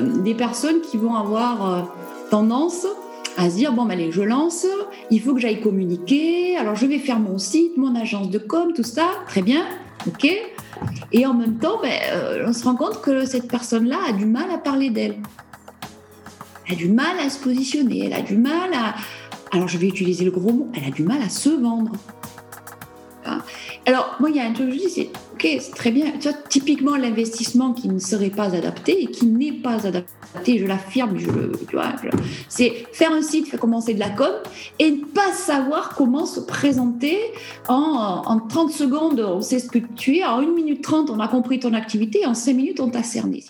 des personnes qui vont avoir tendance à se dire bon, ben, allez, je lance, il faut que j'aille communiquer, alors je vais faire mon site, mon agence de com, tout ça, très bien, ok. Et en même temps, ben, on se rend compte que cette personne-là a du mal à parler d'elle. Elle a du mal à se positionner, elle a du mal à, alors je vais utiliser le gros mot, elle a du mal à se vendre. Alors, moi, il y a un truc je dis, c'est C'est très bien. Tu vois, typiquement, l'investissement qui ne serait pas adapté et qui n'est pas adapté, je l'affirme, je, tu vois, c'est faire un site, faire commencer de la com et ne pas savoir comment se présenter en, en 30 secondes. On sait ce que tu es, en 1 minute 30, on a compris ton activité, en 5 minutes, on t'a cerné.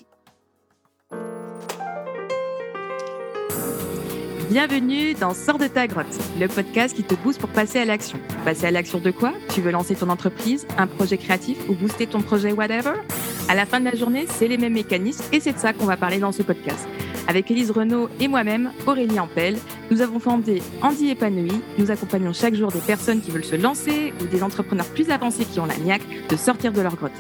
Bienvenue dans Sors de ta grotte, le podcast qui te booste pour passer à l'action. Passer à l'action de quoi? Tu veux lancer ton entreprise, un projet créatif ou booster ton projet whatever? À la fin de la journée, c'est les mêmes mécanismes et c'est de ça qu'on va parler dans ce podcast. Avec Élise Renaud et moi-même, Aurélie Ampel, nous avons fondé Andy Épanoui. Nous accompagnons chaque jour des personnes qui veulent se lancer ou des entrepreneurs plus avancés qui ont la niaque de sortir de leur grotte.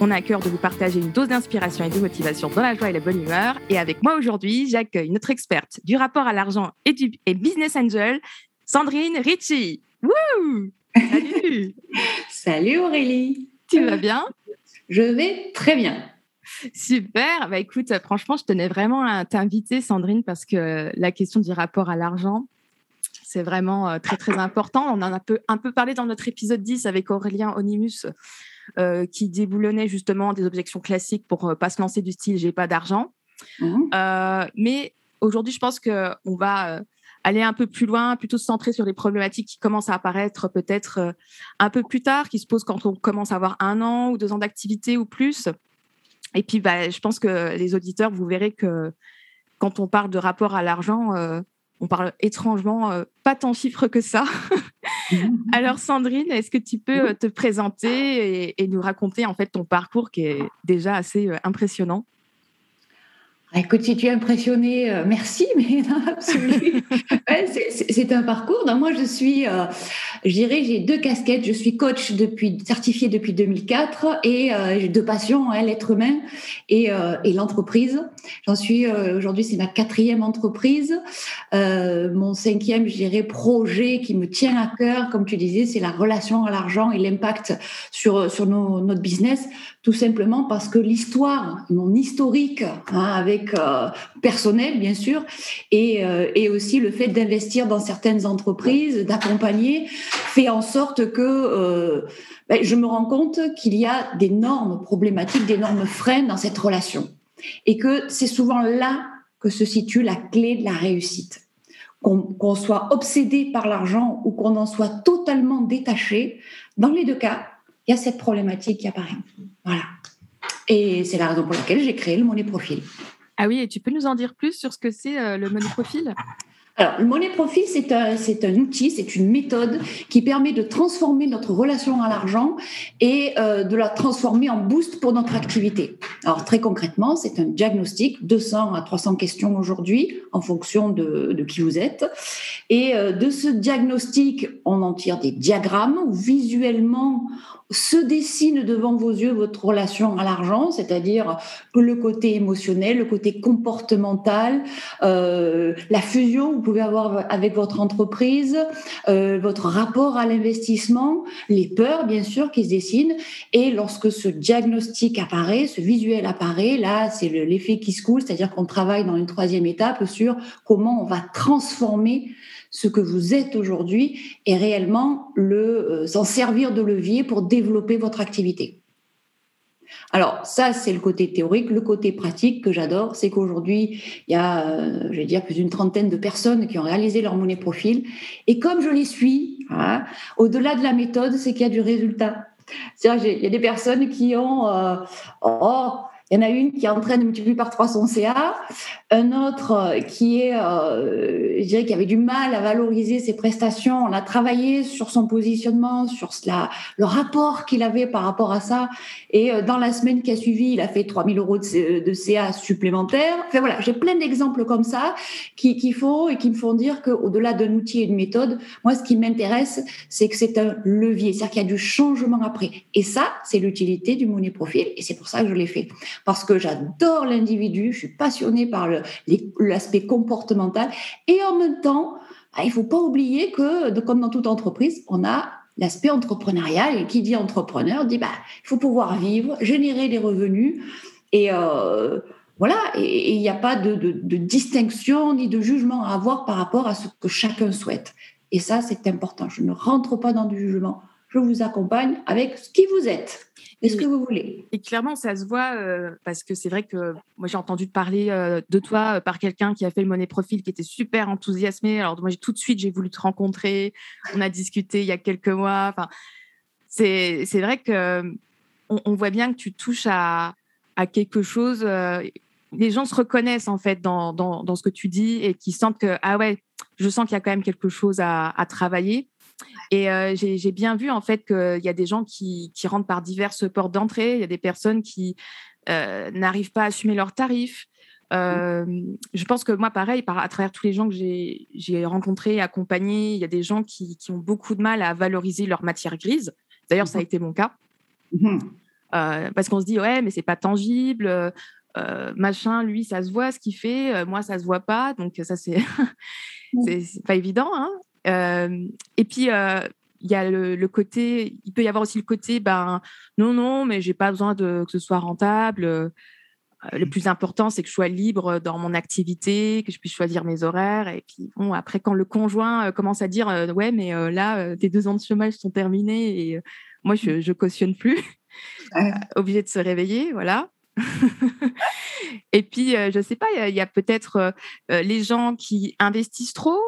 On a à cœur de vous partager une dose d'inspiration et de motivation dans la joie et la bonne humeur. Et avec moi aujourd'hui, j'accueille notre experte du rapport à l'argent et du et business angel, Sandrine Ritchie. Wouh Salut Salut Aurélie Tu vas bien? Je vais très bien. Super. Bah écoute, franchement, je tenais vraiment à t'inviter, Sandrine, parce que la question du rapport à l'argent, c'est vraiment euh, très très important. On en a un peu, un peu parlé dans notre épisode 10 avec Aurélien Onimus qui déboulonnait justement des objections classiques pour ne euh, pas se lancer du style j'ai pas d'argent. Mmh. Euh, mais aujourd'hui, je pense qu'on va aller un peu plus loin, plutôt se centrer sur les problématiques qui commencent à apparaître peut-être un peu plus tard, qui se posent quand on commence à avoir un an ou deux ans d'activité ou plus. Et puis, bah, je pense que les auditeurs, vous verrez que quand on parle de rapport à l'argent, on parle étrangement pas tant chiffres que ça. Alors Sandrine, est-ce que tu peux euh, te présenter et, nous raconter en fait ton parcours qui est déjà assez euh, impressionnant? Écoute, si tu es impressionné, euh, merci, mais non, absolument. c'est un parcours. moi, je suis, je dirais, j'ai deux casquettes. Je suis coach depuis, certifiée depuis 2004 et j'ai deux passions, hein, l'être humain et, et l'entreprise. J'en suis aujourd'hui, c'est ma quatrième entreprise. mon cinquième, je projet qui me tient à cœur, comme tu disais, c'est la relation à l'argent et l'impact sur, sur notre business, tout simplement parce que l'histoire, mon historique, hein, avec euh, personnel, bien sûr, et, euh, et aussi le fait d'investir dans certaines entreprises, d'accompagner, fait en sorte que euh, ben, je me rends compte qu'il y a d'énormes problématiques, d'énormes freins dans cette relation. Et que c'est souvent là que se situe la clé de la réussite qu'on soit obsédé par l'argent ou qu'on en soit totalement détaché, dans les deux cas, il y a cette problématique qui apparaît. Voilà. Et c'est la raison pour laquelle j'ai créé le Money Profil. Ah oui, et tu peux nous en dire plus sur ce que c'est euh, le Money Profil? Alors, le money profil, c'est un, c'est un outil, c'est une méthode qui permet de transformer notre relation à l'argent et euh, de la transformer en boost pour notre activité. Alors, très concrètement, c'est un diagnostic, 200 à 300 questions aujourd'hui, en fonction de, de qui vous êtes. Et euh, de ce diagnostic, on en tire des diagrammes où visuellement, se dessine devant vos yeux votre relation à l'argent, c'est-à-dire le côté émotionnel, le côté comportemental, euh, la fusion que vous pouvez avoir avec votre entreprise, euh, votre rapport à l'investissement, les peurs bien sûr qui se dessinent. Et lorsque ce diagnostic apparaît, ce visuel apparaît, là c'est l'effet qui se coule, c'est-à-dire qu'on travaille dans une troisième étape sur comment on va transformer ce que vous êtes aujourd'hui et réellement le euh, s'en servir de levier pour développer votre activité. Alors ça, c'est le côté théorique. Le côté pratique que j'adore, c'est qu'aujourd'hui, il y a, euh, je vais dire, plus d'une trentaine de personnes qui ont réalisé leur monnaie profil. Et comme je les suis, hein, au-delà de la méthode, c'est qu'il y a du résultat. C'est-à-dire, il y a des personnes qui ont, euh, oh, il y en a une qui est en train de multiplier par 3 son CA, un autre euh, qui est, euh, je dirais, qui avait du mal à valoriser ses prestations. On a travaillé sur son positionnement, sur le rapport qu'il avait par rapport à ça. Et euh, dans la semaine qui a suivi, il a fait 3000 euros de, CA supplémentaires. Enfin voilà, j'ai plein d'exemples comme ça qui, qui font et qui me font dire qu'au-delà d'un outil et d'une méthode, moi, ce qui m'intéresse, c'est que c'est un levier, c'est-à-dire qu'il y a du changement après. Et ça, c'est l'utilité du money profil et c'est pour ça que je l'ai fait. Parce que j'adore l'individu, je suis passionnée par l'aspect comportemental. Et en même temps, ah, il ne faut pas oublier que, comme dans toute entreprise, on a l'aspect entrepreneurial. Et qui dit entrepreneur dit bah, il faut pouvoir vivre, générer des revenus. Et euh, voilà, et il n'y a pas de, de, distinction ni de jugement à avoir par rapport à ce que chacun souhaite. Et ça, c'est important. Je ne rentre pas dans du jugement. Je vous accompagne avec ce qui vous êtes. Est ce que vous voulez? Et clairement, ça se voit euh, parce que c'est vrai que moi, j'ai entendu parler euh, de toi euh, par quelqu'un qui a fait le Money Profil, qui était super enthousiasmé. Alors, moi, tout de suite, j'ai voulu te rencontrer. On a discuté il y a quelques mois. Enfin, c'est vrai que on, voit bien que tu touches à, à quelque chose les gens se reconnaissent en fait dans, dans, ce que tu dis et qui sentent que ah ouais, je sens qu'il y a quand même quelque chose à, travailler. Et euh, j'ai bien vu en fait qu'il y a des gens qui, qui, rentrent par diverses portes d'entrée. Il y a des personnes qui euh, n'arrivent pas à assumer leurs tarifs. Euh, je pense que moi, pareil, par, à travers tous les gens que j'ai rencontrés, accompagnés, il y a des gens qui, qui, ont beaucoup de mal à valoriser leur matière grise. D'ailleurs, ça a mmh été mon cas. Mmh parce qu'on se dit, ouais, mais c'est pas tangible, euh, machin, lui, ça se voit ce qu'il fait, euh, moi, ça se voit pas. Donc, ça, c'est pas évident. Hein. Euh, et puis, il y a le, côté, il peut y avoir aussi le côté, ben non, non, mais j'ai pas besoin de que ce soit rentable. le plus important, c'est que je sois libre dans mon activité, que je puisse choisir mes horaires. Et puis, bon, après, quand le conjoint commence à dire, ouais, mais là, tes deux ans de chômage sont terminés et moi, je, je cautionne plus, obligé de se réveiller, voilà. et puis, euh, je ne sais pas, il y a, peut-être euh, euh, les gens qui investissent trop,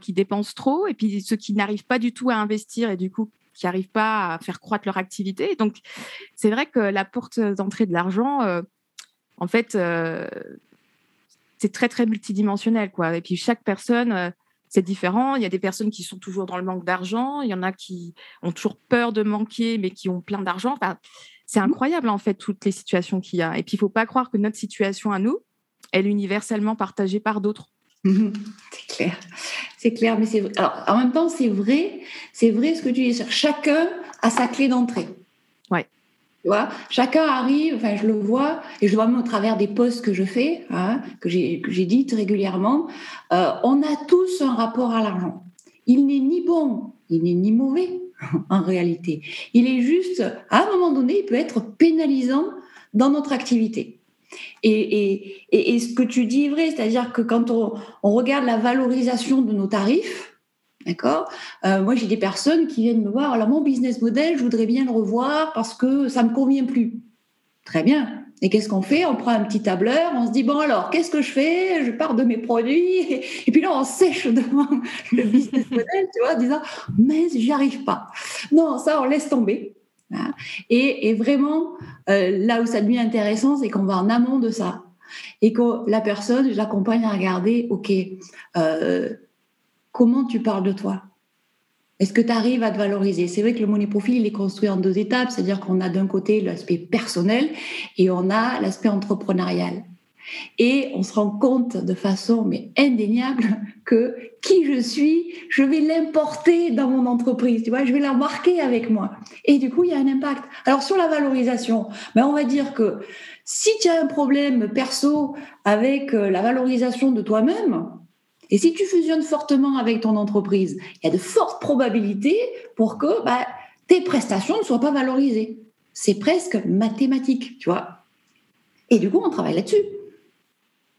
qui dépensent trop, et puis ceux qui n'arrivent pas du tout à investir et du coup qui n'arrivent pas à faire croître leur activité. Donc, c'est vrai que la porte d'entrée de l'argent, en fait, c'est très, très multidimensionnel. Quoi. Et puis, chaque personne c'est différent. Il y a des personnes qui sont toujours dans le manque d'argent. Il y en a qui ont toujours peur de manquer, mais qui ont plein d'argent. Enfin, c'est mmh. incroyable, en fait, toutes les situations qu'il y a. Et puis, il ne faut pas croire que notre situation à nous, elle est universellement partagée par d'autres. C'est clair. C'est clair, mais c'est Alors, en même temps, c'est vrai, c'est vrai ce que tu dis. Chacun a sa clé d'entrée. Ouais. Tu vois, chacun arrive, enfin, je le vois, et je le vois même au travers des posts que je fais, hein, que j'ai dites régulièrement. Euh, on a tous un rapport à l'argent. Il n'est ni bon, il n'est ni mauvais. en réalité. Il est juste, à un moment donné, il peut être pénalisant dans notre activité. Et, et, ce que tu dis est vrai, c'est-à-dire que quand on, regarde la valorisation de nos tarifs, d'accord euh, Moi, j'ai des personnes qui viennent me voir, alors mon business model, je voudrais bien le revoir parce que ça ne me convient plus. Très bien. Et qu'est-ce qu'on fait? On prend un petit tableur, on se dit bon alors qu'est-ce que je fais? Je pars de mes produits et, puis là on sèche devant le business model, tu vois, en disant mais j'y arrive pas. Non, ça on laisse tomber. Et, vraiment euh, là où ça devient intéressant, c'est qu'on va en amont de ça et que la personne, je l'accompagne à regarder, ok, euh, comment tu parles de toi? Est-ce que tu arrives à te valoriser? C'est vrai que le money profil, il est construit en deux étapes, c'est-à-dire qu'on a d'un côté l'aspect personnel et on a l'aspect entrepreneurial. Et on se rend compte de façon mais indéniable que qui je suis, je vais l'importer dans mon entreprise, tu vois, je vais la marquer avec moi. Et du coup, il y a un impact. Alors sur la valorisation, ben on va dire que si tu as un problème perso avec euh, la valorisation de toi-même, et si tu fusionnes fortement avec ton entreprise, il y a de fortes probabilités pour que bah, tes prestations ne soient pas valorisées. C'est presque mathématique, tu vois. Et du coup, on travaille là-dessus.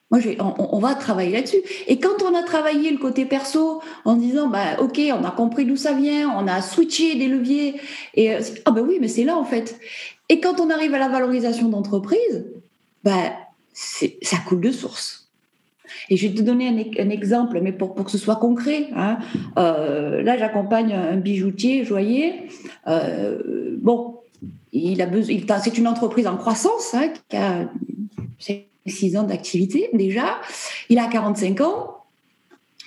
Moi, on, va travailler là-dessus. Et quand on a travaillé le côté perso en disant, bah, ok, on a compris d'où ça vient, on a switché des leviers, euh, ah ben oui, mais c'est là en fait. Et quand on arrive à la valorisation d'entreprise, bah, ça coule de source. Et je vais te donner un, exemple, mais pour, que ce soit concret. Hein. Euh, là, j'accompagne un bijoutier joaillier. Euh, bon, il a besoin. C'est une entreprise en croissance hein, 6 ans d'activité déjà. Il a 45 ans.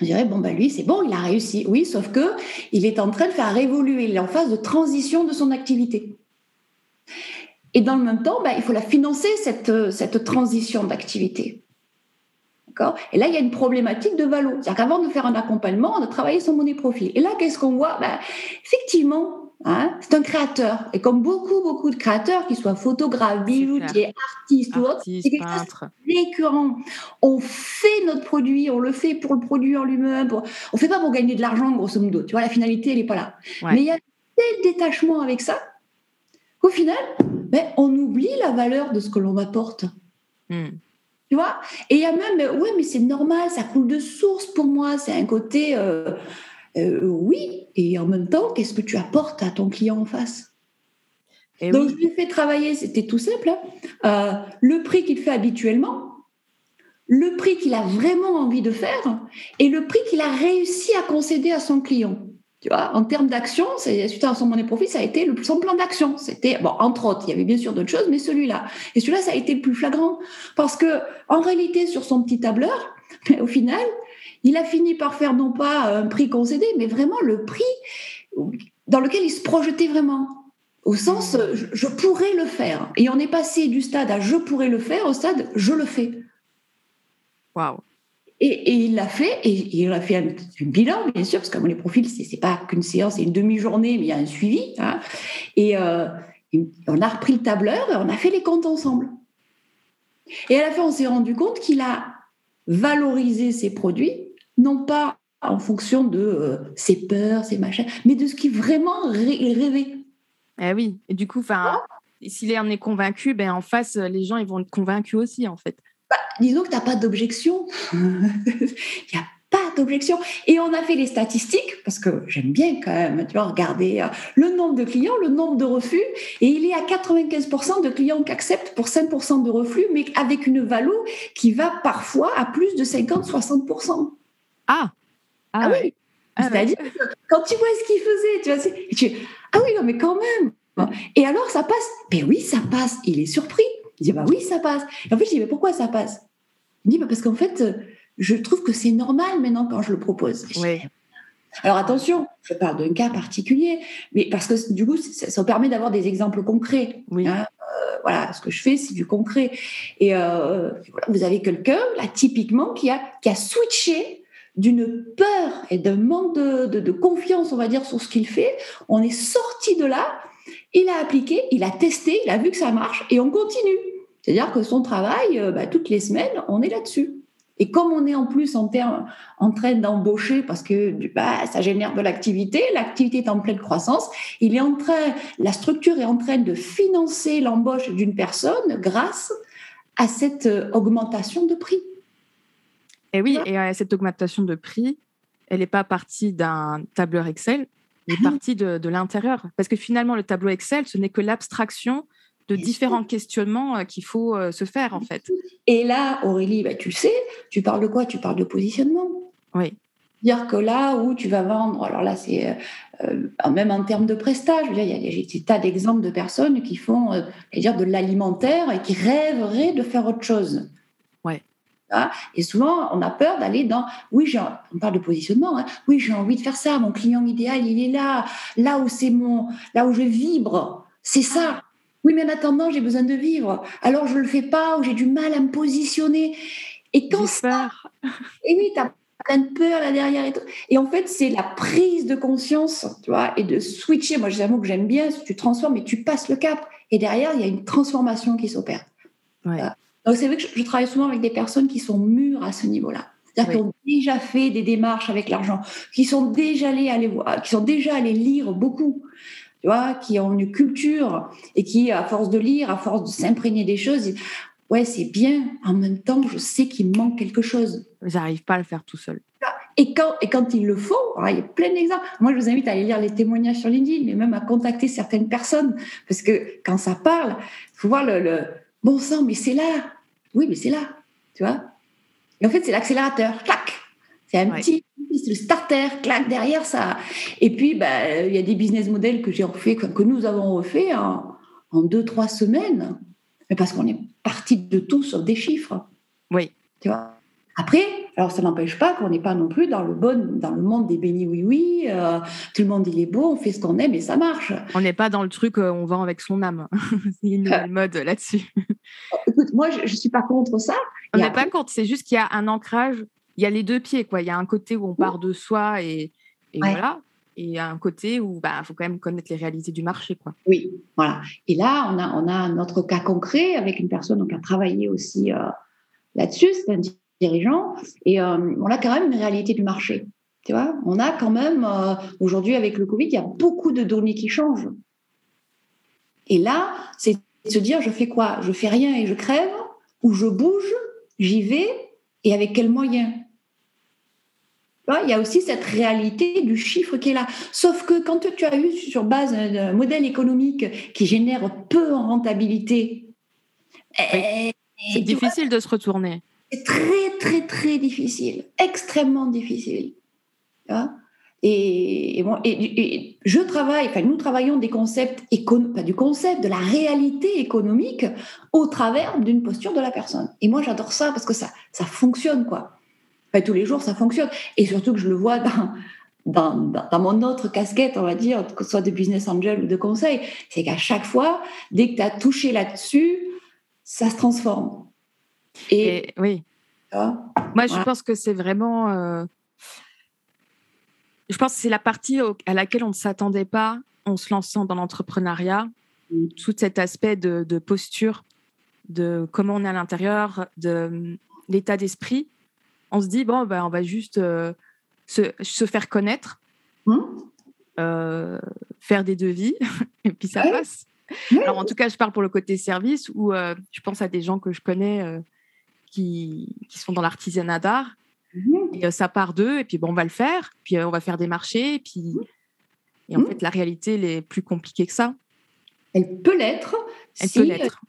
Je dirais, bon, ben lui, c'est bon, il a réussi. Oui, sauf que il est en train de faire évoluer, il est en phase de transition de son activité. Et dans le même temps, ben, il faut la financer, cette, cette transition d'activité. Et là, il y a une problématique de valo. C'est-à-dire qu'avant de faire un accompagnement, on a travaillé son monnaie profil. Et là, qu'est-ce qu'on voit? Ben, Effectivement, Hein, c'est un créateur. Et comme beaucoup, beaucoup de créateurs, qu'ils soient photographes, bijoutiers, artistes ou autres, c'est quelque chose récurrent. On fait notre produit, on le fait pour le produit en lui-même. On On fait pas pour gagner de l'argent, grosso modo. Tu vois, la finalité, elle n'est pas là. Mais il y a tel détachement avec ça qu'au final, ben, on oublie la valeur de ce que l'on apporte. Hmm. Tu vois? Et il y a même, ouais, mais c'est normal, ça coule de source pour moi. C'est un côté. Euh, euh, oui, et en même temps, qu'est-ce que tu apportes à ton client en face et Donc, je lui fais travailler, c'était tout simple, hein. euh, le prix qu'il fait habituellement, le prix qu'il a vraiment envie de faire et le prix qu'il a réussi à concéder à son client. Tu vois, en termes d'action, suite à son monnaie profit, ça a été le, son plan d'action. C'était, bon, entre autres, il y avait bien sûr d'autres choses, mais celui-là. Et celui-là, ça a été le plus flagrant. Parce que, en réalité, sur son petit tableur, au final, il a fini par faire non pas un prix concédé, mais vraiment le prix dans lequel il se projetait vraiment. Au sens, mmh. je, pourrais le faire. Et on est passé du stade à je pourrais le faire au stade je le fais. Waouh. Et, il l'a fait, et il a fait un, bilan, bien sûr, parce que les profils, c'est n'est pas qu'une séance, c'est une demi-journée, mais il y a un suivi. Hein. Et, euh, on a repris le tableur et on a fait les comptes ensemble. Et à la fin, on s'est rendu compte qu'il a valorisé ses produits non pas en fonction de euh, ses peurs, ses machins, mais de ce qui vraiment rêvait. Eh oui, et du coup, enfin, s'il en est convaincu, ben en face, les gens ils vont être convaincus aussi, en fait. Bah, disons que tu n'as pas d'objection. Il n'y a pas d'objection. Et on a fait les statistiques, parce que j'aime bien quand même, tu vois, regarder euh, le nombre de clients, le nombre de refus, et il est à 95% de clients qui acceptent pour 5% de refus, mais avec une valeur qui va parfois à plus de 50-60%. Ah, ah, ah oui. Ah C'est-à-dire quand tu vois ce qu'il faisait, tu vois, tu, ah oui, non, mais quand même. Et alors, ça passe Mais oui, ça passe. Il est surpris. Il dit, bah oui, ça passe. Et en fait, je dis, mais pourquoi ça passe? Il dit, bah parce qu'en fait, je trouve que c'est normal maintenant quand je le propose. Oui. Alors attention, je parle d'un cas particulier, mais parce que du coup, ça, permet d'avoir des exemples concrets. Oui. Hein. Euh, voilà, ce que je fais, c'est du concret. Et euh, vous avez quelqu'un, là, typiquement, qui a, qui a switché d'une peur et d'un manque de, confiance, on va dire, sur ce qu'il fait. On est sorti de là, il a appliqué, il a testé, il a vu que ça marche et on continue. C'est-à-dire que son travail, euh, bah, toutes les semaines, on est là-dessus. Et comme on est en plus en, en train d'embaucher, parce que bah, ça génère de l'activité, l'activité est en pleine croissance, il est en train, la structure est en train de financer l'embauche d'une personne grâce à cette euh, augmentation de prix. Et oui, et euh, cette augmentation de prix, elle n'est pas partie d'un tableur Excel, elle est ah partie de, l'intérieur. Parce que finalement, le tableau Excel, ce n'est que l'abstraction de différents questionnements euh, qu'il faut euh, se faire, en fait. Et là, Aurélie, bah, tu sais, tu parles de quoi? Tu parles de positionnement. Oui. Dire que là où tu vas vendre, alors là, c'est même en termes de prestage, il y a des tas d'exemples de personnes qui font dire, de l'alimentaire et qui rêveraient de faire autre chose. Ouais. Et souvent, on a peur d'aller dans, oui, on parle de positionnement, hein. oui, j'ai envie de faire ça, mon client idéal, il est là, là où c'est mon, là où je vibre, c'est ça. Oui, mais en attendant, j'ai besoin de vivre. Alors, je le fais pas ou j'ai du mal à me positionner. Et quand ça, et oui, tu as plein de peur là derrière et tout. Et en fait, c'est la prise de conscience, tu vois, et de switcher. Moi, j'ai un mot que j'aime bien, tu transformes et tu passes le cap. Et derrière, il y a une transformation qui s'opère. Ouais. Donc, c'est vrai que je, travaille souvent avec des personnes qui sont mûres à ce niveau-là. C'est-à-dire qui ont déjà fait des démarches avec l'argent, qui sont déjà allés aller voir, qui sont déjà allés lire beaucoup, tu vois, qui ont une culture et qui, à force de lire, à force de s'imprégner des choses, ouais, c'est bien. En même temps, je sais qu'il manque quelque chose. J'arrive pas à le faire tout seul. Et quand, et quand il le faut, il y a plein d'exemples. Moi, je vous invite à aller lire les témoignages sur LinkedIn, mais même à contacter certaines personnes, parce que quand ça parle, il faut voir le Bon sang, mais c'est là. Oui, mais c'est là. Tu vois Et en fait, c'est l'accélérateur. Clac C'est un petit le starter, clac, derrière ça. Et puis, bah, il y a des business models que j'ai refait, que nous avons refait en, en deux, trois semaines. Mais parce qu'on est parti de tout sur des chiffres. Oui. Tu vois Après, alors, ça n'empêche pas qu'on n'est pas non plus dans le, bon, dans le monde des bénis oui-oui. Euh, tout le monde, il est beau, on fait ce qu'on aime et ça marche. On n'est pas dans le truc, euh, on vend avec son âme. a une nouvelle mode là-dessus. Écoute, moi, je ne suis pas contre ça. On n'est pas contre, c'est juste qu'il y a un ancrage. Il y a les deux pieds, quoi. Il y a un côté où on part de soi et, voilà. et un côté où il bah, faut quand même connaître les réalités du marché. Quoi. Oui, voilà. Et là, on a, on a notre cas concret avec une personne qui a travaillé aussi euh, là-dessus, c'est un dirigeant, et euh, on a quand même une réalité du marché. Tu vois, on a quand même, euh, aujourd'hui avec le Covid, il y a beaucoup de données qui changent. Et là, c'est se dire, je fais quoi? Je fais rien et je crève, ou je bouge, j'y vais, et avec quels moyens? Il y a aussi cette réalité du chiffre qui est là. Sauf que quand tu as eu sur base un modèle économique qui génère peu en rentabilité, eh, c'est difficile de se retourner. C'est très, très, très difficile, extrêmement difficile. Et, je travaille, enfin, nous travaillons des concepts, pas du concept, de la réalité économique au travers d'une posture de la personne. Et moi, j'adore ça parce que ça, ça fonctionne, quoi tous les jours, ça fonctionne. Et surtout que je le vois dans, dans, dans, mon autre casquette, on va dire, que ce soit de business angel ou de conseil, c'est qu'à chaque fois, dès que tu as touché là-dessus, ça se transforme. Et, oui. Moi, je pense que c'est vraiment. Euh, je pense que c'est la partie à laquelle on ne s'attendait pas en se lançant dans l'entrepreneuriat. Mm. Tout cet aspect de, de, posture, de comment on est à l'intérieur, de l'état d'esprit on se dit, bon, ben, on va juste euh, se, faire connaître, mmh. euh, faire des devis, et puis ça passe. Alors, en tout cas, je parle pour le côté service, où je pense à des gens que je connais qui, sont dans l'artisanat d'art. Mmh. Et ça part d'eux, et puis bon, on va le faire, puis on va faire des marchés, et puis. Mmh. Et en fait, la réalité, elle est plus compliquée que ça. Elle peut l'être. Elle peut l'être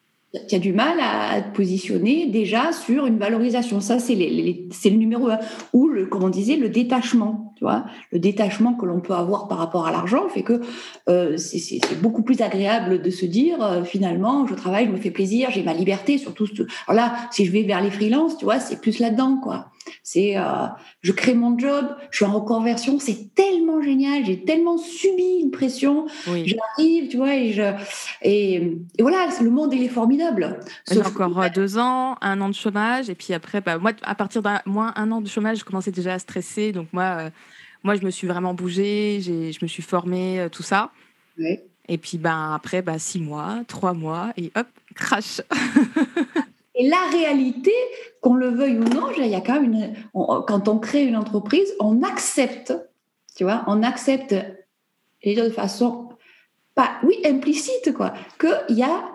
tu as du mal à te positionner déjà sur une valorisation. Ça, c'est le numéro un. Ou, le, comme on disait, le détachement. Tu vois le détachement que l'on peut avoir par rapport à l'argent fait que euh, c'est beaucoup plus agréable de se dire, euh, finalement, je travaille, je me fais plaisir, j'ai ma liberté. Surtout, alors là, si je vais vers les freelances, tu vois, c'est plus là-dedans. quoi. C'est, euh, je crée mon job, je suis en reconversion, c'est tellement génial, j'ai tellement subi une pression, j'arrive, tu vois, et, je, et, voilà, le monde il est formidable. J'ai encore euh, deux ans, un an de chômage, et puis après, bah, moi, à partir d'un moins un an de chômage, je commençais déjà à stresser, donc moi, euh, moi, je me suis vraiment bougée, je me suis formée, tout ça. Et puis, ben après, bah, six mois, trois mois, et hop, crash. Et la réalité, qu'on le veuille ou non, il y a quand même une, quand on crée une entreprise, on accepte, tu vois, on accepte, et de façon, pas, oui, implicite, quoi, qu'il y a,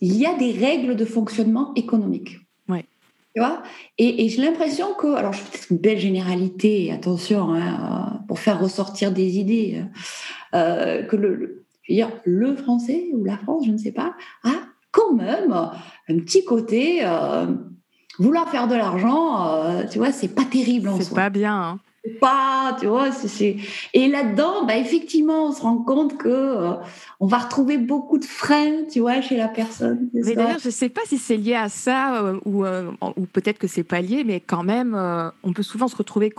il y a des règles de fonctionnement économique. Ouais. Tu vois? Et, j'ai l'impression que, alors je fais peut-être une belle généralité, attention, hein, pour faire ressortir des idées, euh, que le, je veux dire, le français ou la France, je ne sais pas, a quand même un petit côté euh, vouloir faire de l'argent, euh, tu vois, c'est pas terrible en soi. C'est pas bien. Hein. Pas, tu vois, c'est et là-dedans, bah, effectivement, on se rend compte que euh, on va retrouver beaucoup de freins, tu vois, chez la personne. Mais d'ailleurs, je sais pas si c'est lié à ça ou, ou peut-être que c'est pas lié, mais quand même, on peut souvent se retrouver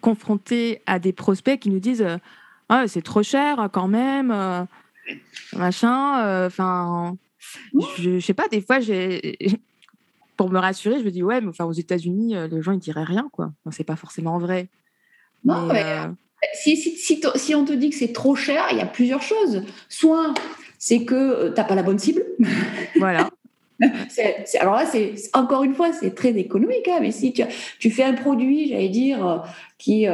confronté à des prospects qui nous disent ah, c'est trop cher quand même, machin, enfin je, ne sais pas, des fois, j'ai pour me rassurer, je me dis ouais, mais enfin aux États-Unis, euh, les gens ils diraient rien quoi. Donc c'est pas forcément vrai. Non, euh, si, si, si, on te dit que c'est trop cher, il y a plusieurs choses. Soit c'est que euh, tu n'as pas la bonne cible. Voilà. alors là, c'est encore une fois, c'est très économique. Hein, mais si tu, tu, fais un produit, j'allais dire, qui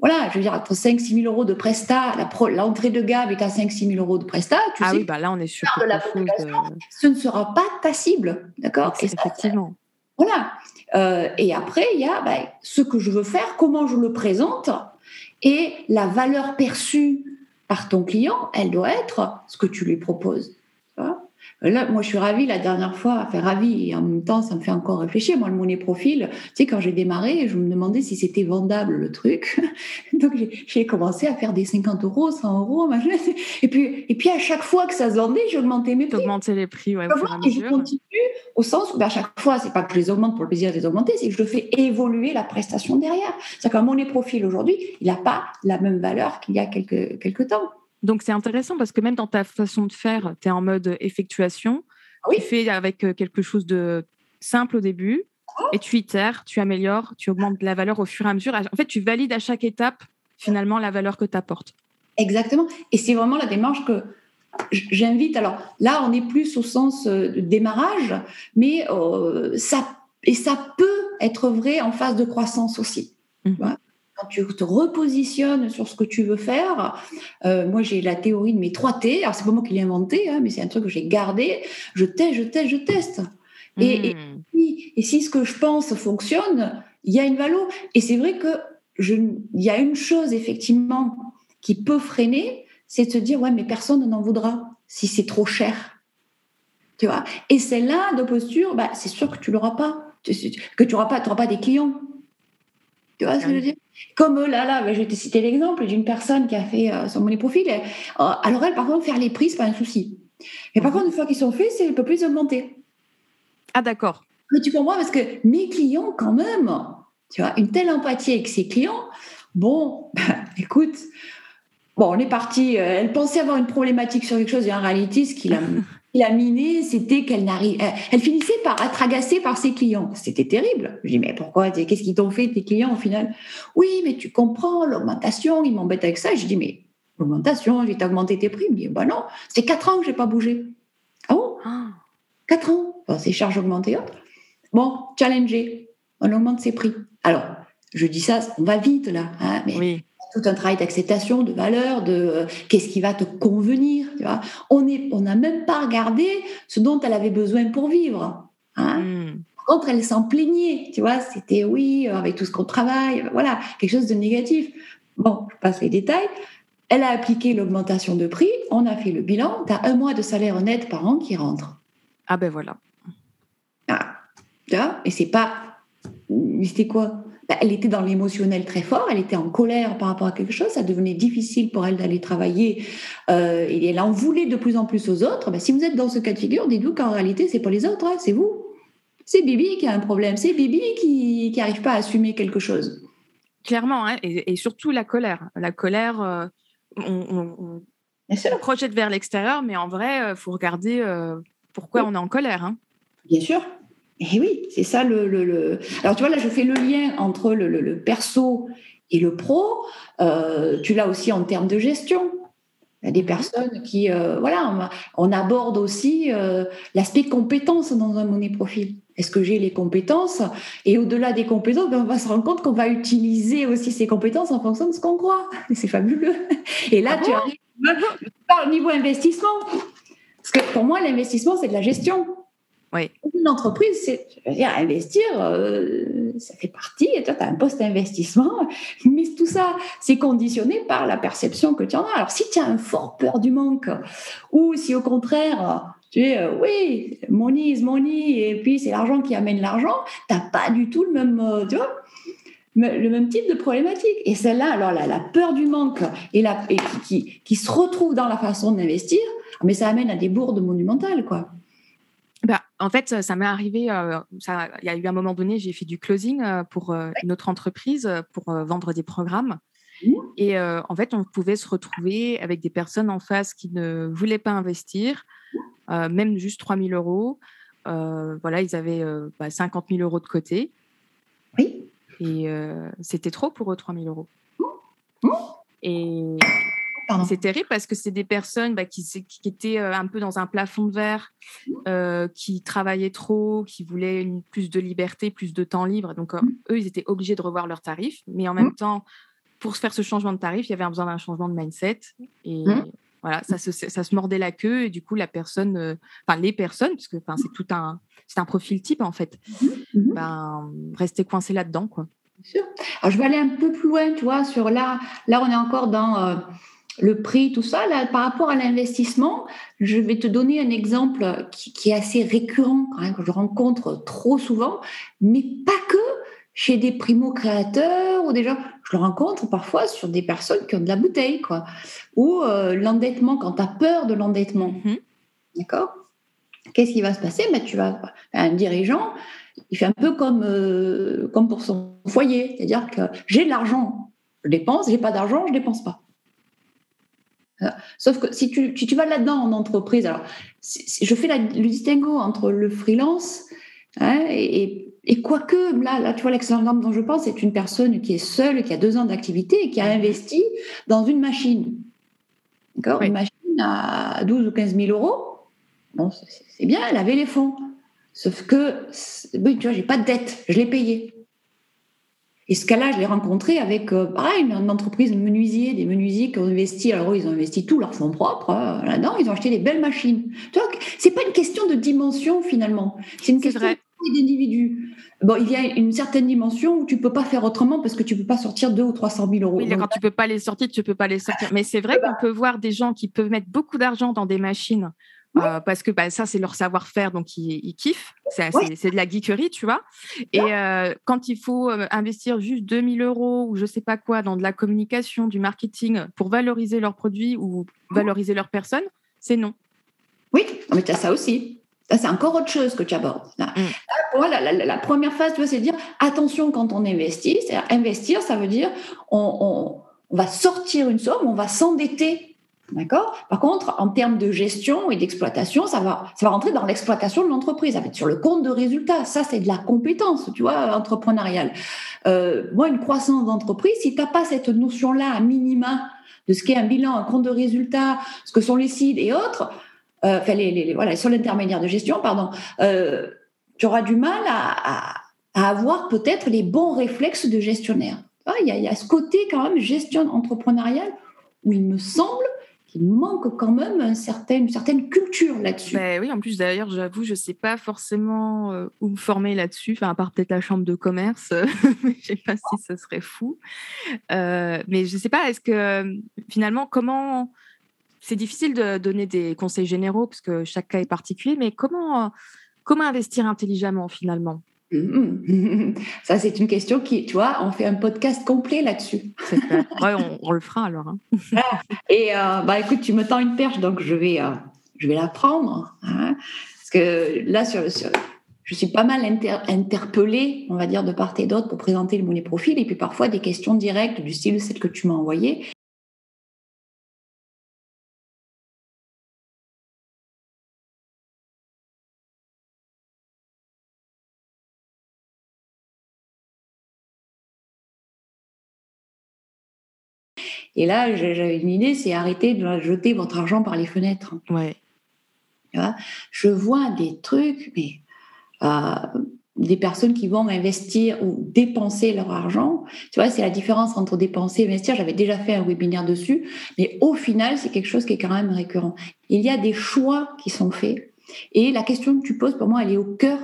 voilà, je veux dire, entre 5 6 000 euros de Presta, l'entrée de gamme est à 5 6 000 euros de Presta. Tu ah oui, bah là, on est sûr. De la Ce ne sera pas ta cible, d'accord? Effectivement. voilà. Euh, et après, il y a ben, ce que je veux faire, comment je le présente, et la valeur perçue par ton client, elle doit être ce que tu lui proposes. Là, moi, je suis ravie la dernière fois, enfin ravie, et en même temps, ça me fait encore réfléchir. Moi, le monnaie profil, tu sais, quand j'ai démarré, je me demandais si c'était vendable le truc. Donc, j'ai commencé à faire des 50 euros, 100 euros, machin. Et puis, et puis, à chaque fois que ça se vendait, j'augmentais mes prix. Augmenter les prix, ouais. Et je continue au sens où, ben, à chaque fois, c'est pas que je les augmente pour le plaisir de les augmenter, c'est que je fais évoluer la prestation derrière. C'est-à-dire qu'un monnaie profil aujourd'hui, il n'a pas la même valeur qu'il y a quelques, quelques temps. Donc, c'est intéressant parce que même dans ta façon de faire, tu es en mode effectuation. Ah oui. Tu fais avec euh, quelque chose de simple au début et tu itères, tu améliores, tu augmentes la valeur au fur et à mesure. En fait, tu valides à chaque étape finalement la valeur que tu apportes. Exactement. Et c'est vraiment la démarche que j'invite. Alors là, on est plus au sens de démarrage, mais ça et ça peut être vrai en phase de croissance aussi. Mmh. Quand tu te repositionnes sur ce que tu veux faire, euh, moi j'ai la théorie de mes trois T. Alors c'est pas moi qui l'ai inventé, hein, mais c'est un truc que j'ai gardé. Je teste, je teste, je teste. Et, mmh. et, si ce que je pense fonctionne, il y a une valeur. Et c'est vrai que il y a une chose effectivement qui peut freiner, c'est de se dire ouais mais personne n'en voudra si c'est trop cher. Tu vois? Et celle-là de posture, bah, c'est sûr que tu l'auras pas que tu n'auras pas, pas des clients. Tu vois ce que je veux dire? Comme euh, là, là, je vais te citer l'exemple d'une personne qui a fait euh, son money profil. Euh, alors elle, par contre, faire les prix, c'est pas un souci. Mais par mhm. contre, une fois qu'ils sont faits, c'est un peu plus augmenté. Ah d'accord. Mais tu comprends? Parce que mes clients, quand même, tu vois, une telle empathie avec ses clients. Bon, écoute, bon, on est parti. Elle pensait avoir une problématique sur quelque chose et en réalité, ce qu'il a a miné, c'était qu'elle n'arrive, elle, finissait par être agacée par ses clients. C'était terrible. Je dis mais pourquoi? Qu'est-ce qu'ils t'ont fait tes clients au final? Oui, mais tu comprends l'augmentation. Ils m'embêtent avec ça. Je dis mais l'augmentation, j'ai augmenté tes prix. Il me dit bah non, c'est quatre ans que j'ai pas bougé. Ah bon? Ah. Quatre ans. Bon, c'est charges augmentées. Bon, challenger. On augmente ses prix. Alors, je dis ça, on va vite là, hein, mais oui tout un travail d'acceptation, de valeur, de euh, qu'est-ce qui va te convenir. Tu vois on n'a même pas regardé ce dont elle avait besoin pour vivre. Hein hmm. Par contre, elle s'en plaignait. Tu vois, c'était oui, euh, avec tout ce qu'on travaille, voilà, quelque chose de négatif. Bon, je passe les détails. Elle a appliqué l'augmentation de prix, on a fait le bilan, tu as un mois de salaire net par an qui rentre. Ah ben voilà. Ah, tu vois, et c'est pas. C'était quoi? Elle était dans l'émotionnel très fort, elle était en colère par rapport à quelque chose, ça devenait difficile pour elle d'aller travailler euh, et elle en voulait de plus en plus aux autres. Bah, si vous êtes dans ce cas de figure, dites-vous qu'en réalité, c'est pas les autres, hein, c'est vous. C'est Bibi qui a un problème, c'est Bibi qui n'arrive pas à assumer quelque chose. Clairement, hein, et, surtout la colère. La colère, euh, on, projette vers l'extérieur, mais en vrai, il euh, faut regarder pourquoi on est en colère. Hein. Bien sûr. Et oui, c'est ça le, Alors tu vois, là, je fais le lien entre le, perso et le pro. Euh, tu l'as aussi en termes de gestion. Il y a des mhm. personnes qui, euh, voilà, on, aborde aussi euh, l'aspect compétence dans un money profil. Est-ce que j'ai les compétences? Et au-delà des compétences, ben, on va se rendre compte qu'on va utiliser aussi ces compétences en fonction de ce qu'on croit. C'est fabuleux. Et là, ah tu arrives au niveau investissement. Parce que pour moi, l'investissement, c'est de la gestion. Une entreprise, c'est, investir, euh, ça fait partie, tu as un poste d'investissement, mais tout ça, c'est conditionné par la perception que tu en as. Alors, si tu as un fort peur du manque, ou si au contraire, tu es, euh, oui, money is money, et puis c'est l'argent qui amène l'argent, tu n'as pas du tout le même, euh, le même type de problématique. Et celle-là, alors la, la peur du manque et, et qui, qui, se retrouve dans la façon d'investir, mais ça amène à des bourdes monumentales, quoi. En fait, ça m'est arrivé, euh, ça, il y a eu un moment donné, j'ai fait du closing euh, pour euh, une autre entreprise pour vendre des programmes. Mmh. Et en fait, on pouvait se retrouver avec des personnes en face qui ne voulaient pas investir, même juste 3 000 euros. voilà, ils avaient 50 000 bah, euros de côté. Oui. Et c'était trop pour eux, 3 000 euros. Mmh. Et c'est terrible parce que c'est des personnes bah, qui, étaient euh, un peu dans un plafond de verre, euh, qui travaillaient trop, qui voulaient plus de liberté, plus de temps libre. Donc, euh, mmh. eux, ils étaient obligés de revoir leurs tarifs. Mais en même mmh. temps, pour faire ce changement de tarif, il y avait besoin d'un changement de mindset. Et mmh. voilà, ça se, ça se mordait la queue. Et du coup, la personne, enfin, les personnes, parce que c'est tout un, c'est un profil type, en fait, ben, restaient coincés là-dedans, quoi. sûr. Alors, je vais aller un peu plus loin, tu vois, sur là, là, on est encore dans le prix, tout ça, là, par rapport à l'investissement, je vais te donner un exemple qui, est assez récurrent, que je rencontre trop souvent, mais pas que chez des primo-créateurs ou des gens. Je le rencontre parfois sur des personnes qui ont de la bouteille, quoi. Ou euh, l'endettement, quand tu as peur de l'endettement. Mhm. D'accord? Qu'est-ce qui va se passer? Ben, tu vas, Un dirigeant, il fait un peu comme, euh, comme pour son foyer. C'est-à-dire que j'ai de l'argent, je dépense, j'ai pas d'argent, je dépense pas. Sauf que si tu, tu vas là-dedans en entreprise, alors je fais le distinguo entre le freelance hein, et, et quoique, là, là, tu vois, l'excellent exemple dont je pense, c'est une personne qui est seule, qui a deux ans d'activité et qui a investi dans une machine. D'accord? Une machine à 12 ou 15 000 euros. Bon, c'est bien, elle avait les fonds. Sauf que, oui, tu vois, j'ai pas de dette, je l'ai payé. Et ce cas-là, je l'ai rencontré avec, euh, pareil, une, entreprise de menuisier, des menuisiers qui ont investi, alors ils ont investi tous leurs fonds propres euh, là-dedans, ils ont acheté des belles machines. Vois, c'est pas une question de dimension finalement, c'est une question d'individu. Bon, il y a une certaine dimension où tu peux pas faire autrement parce que tu peux pas sortir 2 ou 300 000 euros. Oui, quand tu peux pas les sortir, tu peux pas les sortir. Mais c'est vrai eh ben qu'on peut voir des gens qui peuvent mettre beaucoup d'argent dans des machines euh, parce que bah, ça, c'est leur savoir-faire, donc ils, kiffent. C'est de la geekerie, tu vois. Et euh, quand il faut euh, investir juste 2000 euros ou je sais pas quoi dans de la communication, du marketing pour valoriser leurs produits ou valoriser leur personne, c'est non. Oui, mais tu as ça aussi. C'est encore autre chose que tu abordes. Mmh. Pour moi, la, première phase, tu vois, c'est de dire attention quand on investit. C'est investir, ça veut dire on, on va sortir une somme, on va s'endetter D'accord? Par contre, en termes de gestion et d'exploitation, ça va, ça va rentrer dans l'exploitation de l'entreprise. Ça va être sur le compte de résultats. Ça, c'est de la compétence, tu vois, entrepreneuriale. Euh, moi, une croissance d'entreprise, si tu n'as pas cette notion-là, à minima, de ce qu'est un bilan, un compte de résultats, ce que sont les sites et autres, euh, enfin, les, voilà, sur l'intermédiaire de gestion, pardon, euh, tu auras du mal à, avoir peut-être les bons réflexes de gestionnaire. Il y, a, il y a ce côté quand même gestion entrepreneuriale où il me semble il manque quand même une certaine culture là-dessus. Ben oui, en plus d'ailleurs, j'avoue, je ne sais pas forcément euh, où me former là-dessus, enfin, à part peut-être la chambre de commerce, je ne sais pas si ce serait fou. Euh, mais je ne sais pas, est-ce que finalement, comment... C'est difficile de donner des conseils généraux parce que chaque cas est particulier, mais comment, comment investir intelligemment finalement? Ça, c'est une question qui, tu vois, on fait un podcast complet là-dessus. Ouais, on, le fera alors. Hein. Et euh, bah, écoute, tu me tends une perche, donc je vais, euh, je vais la prendre. Hein. parce que là, sur, je suis pas mal interpellée, on va dire, de part et d'autre pour présenter le monnaie profil. Et puis parfois, des questions directes du style celle que tu m'as envoyée. Et là, j'avais une idée, c'est arrêter de jeter votre argent par les fenêtres. Ouais. je vois des trucs, mais euh, des personnes qui vont investir ou dépenser leur argent. Tu vois, c'est la différence entre dépenser et investir. J'avais déjà fait un webinaire dessus, mais au final, c'est quelque chose qui est quand même récurrent. Il y a des choix qui sont faits. Et la question que tu poses, pour moi, elle est au cœur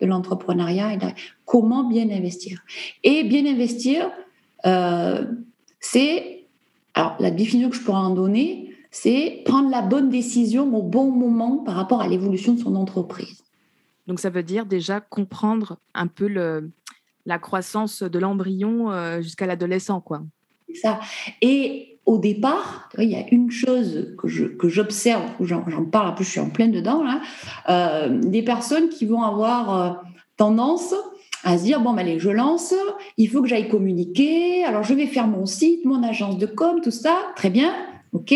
de l'entrepreneuriat. Comment bien investir? Et bien investir, euh, c'est alors, la définition que je pourrais en donner, c'est prendre la bonne décision au bon moment par rapport à l'évolution de son entreprise. Donc, ça veut dire déjà comprendre un peu le, la croissance de l'embryon euh, jusqu'à l'adolescent, quoi. C'est ça. Et au départ, il y a une chose que j'observe, que j'en parle, en plus je suis en pleine dedans, là, euh, des personnes qui vont avoir euh, tendance à se dire bon ben allez je lance il faut que j'aille communiquer alors je vais faire mon site mon agence de com tout ça. Très bien ok.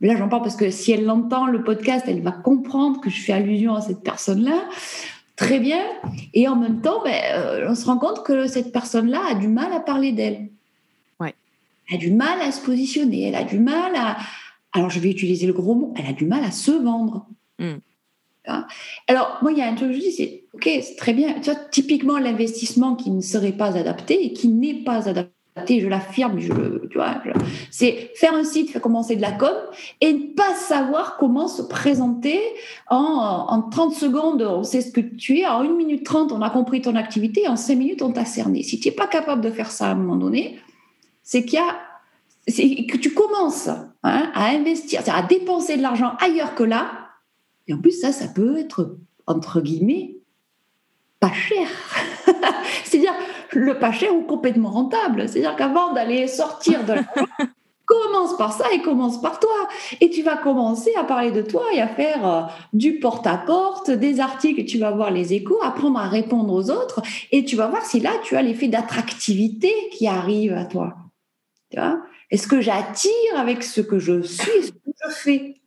Mais là j'en parle parce que si elle l'entend le podcast elle va comprendre que je fais allusion à cette personne là très bien. Et en même temps ben, euh, on se rend compte que cette personne là a du mal à parler d'elle. Ouais. elle a du mal à se positionner elle a du mal à alors je vais utiliser le gros mot elle a du mal à se vendre. Hmm. Hein. Alors, moi, il y a un truc je dis, c'est, OK, c'est très bien. Tu vois, typiquement, l'investissement qui ne serait pas adapté et qui n'est pas adapté, je l'affirme, je, c'est faire un site, faire commencer de la com et ne pas savoir comment se présenter en, en 30 secondes, on sait ce que tu es, en 1 minute 30, on a compris ton activité, en 5 minutes, on t'a cerné. Si tu n'es pas capable de faire ça à un moment donné, c'est qu'il que tu commences hein, à investir, à dépenser de l'argent ailleurs que là, et en plus, ça, ça peut être, entre guillemets, pas cher. C'est-à-dire le pas cher ou complètement rentable. C'est-à-dire qu'avant d'aller sortir de commence par ça et commence par toi. Et tu vas commencer à parler de toi et à faire euh, du porte-à-porte, des articles, tu vas voir les échos, apprendre à répondre aux autres et tu vas voir si là, tu as l'effet d'attractivité qui arrive à toi. Est-ce que j'attire avec ce que je suis, ce que je fais?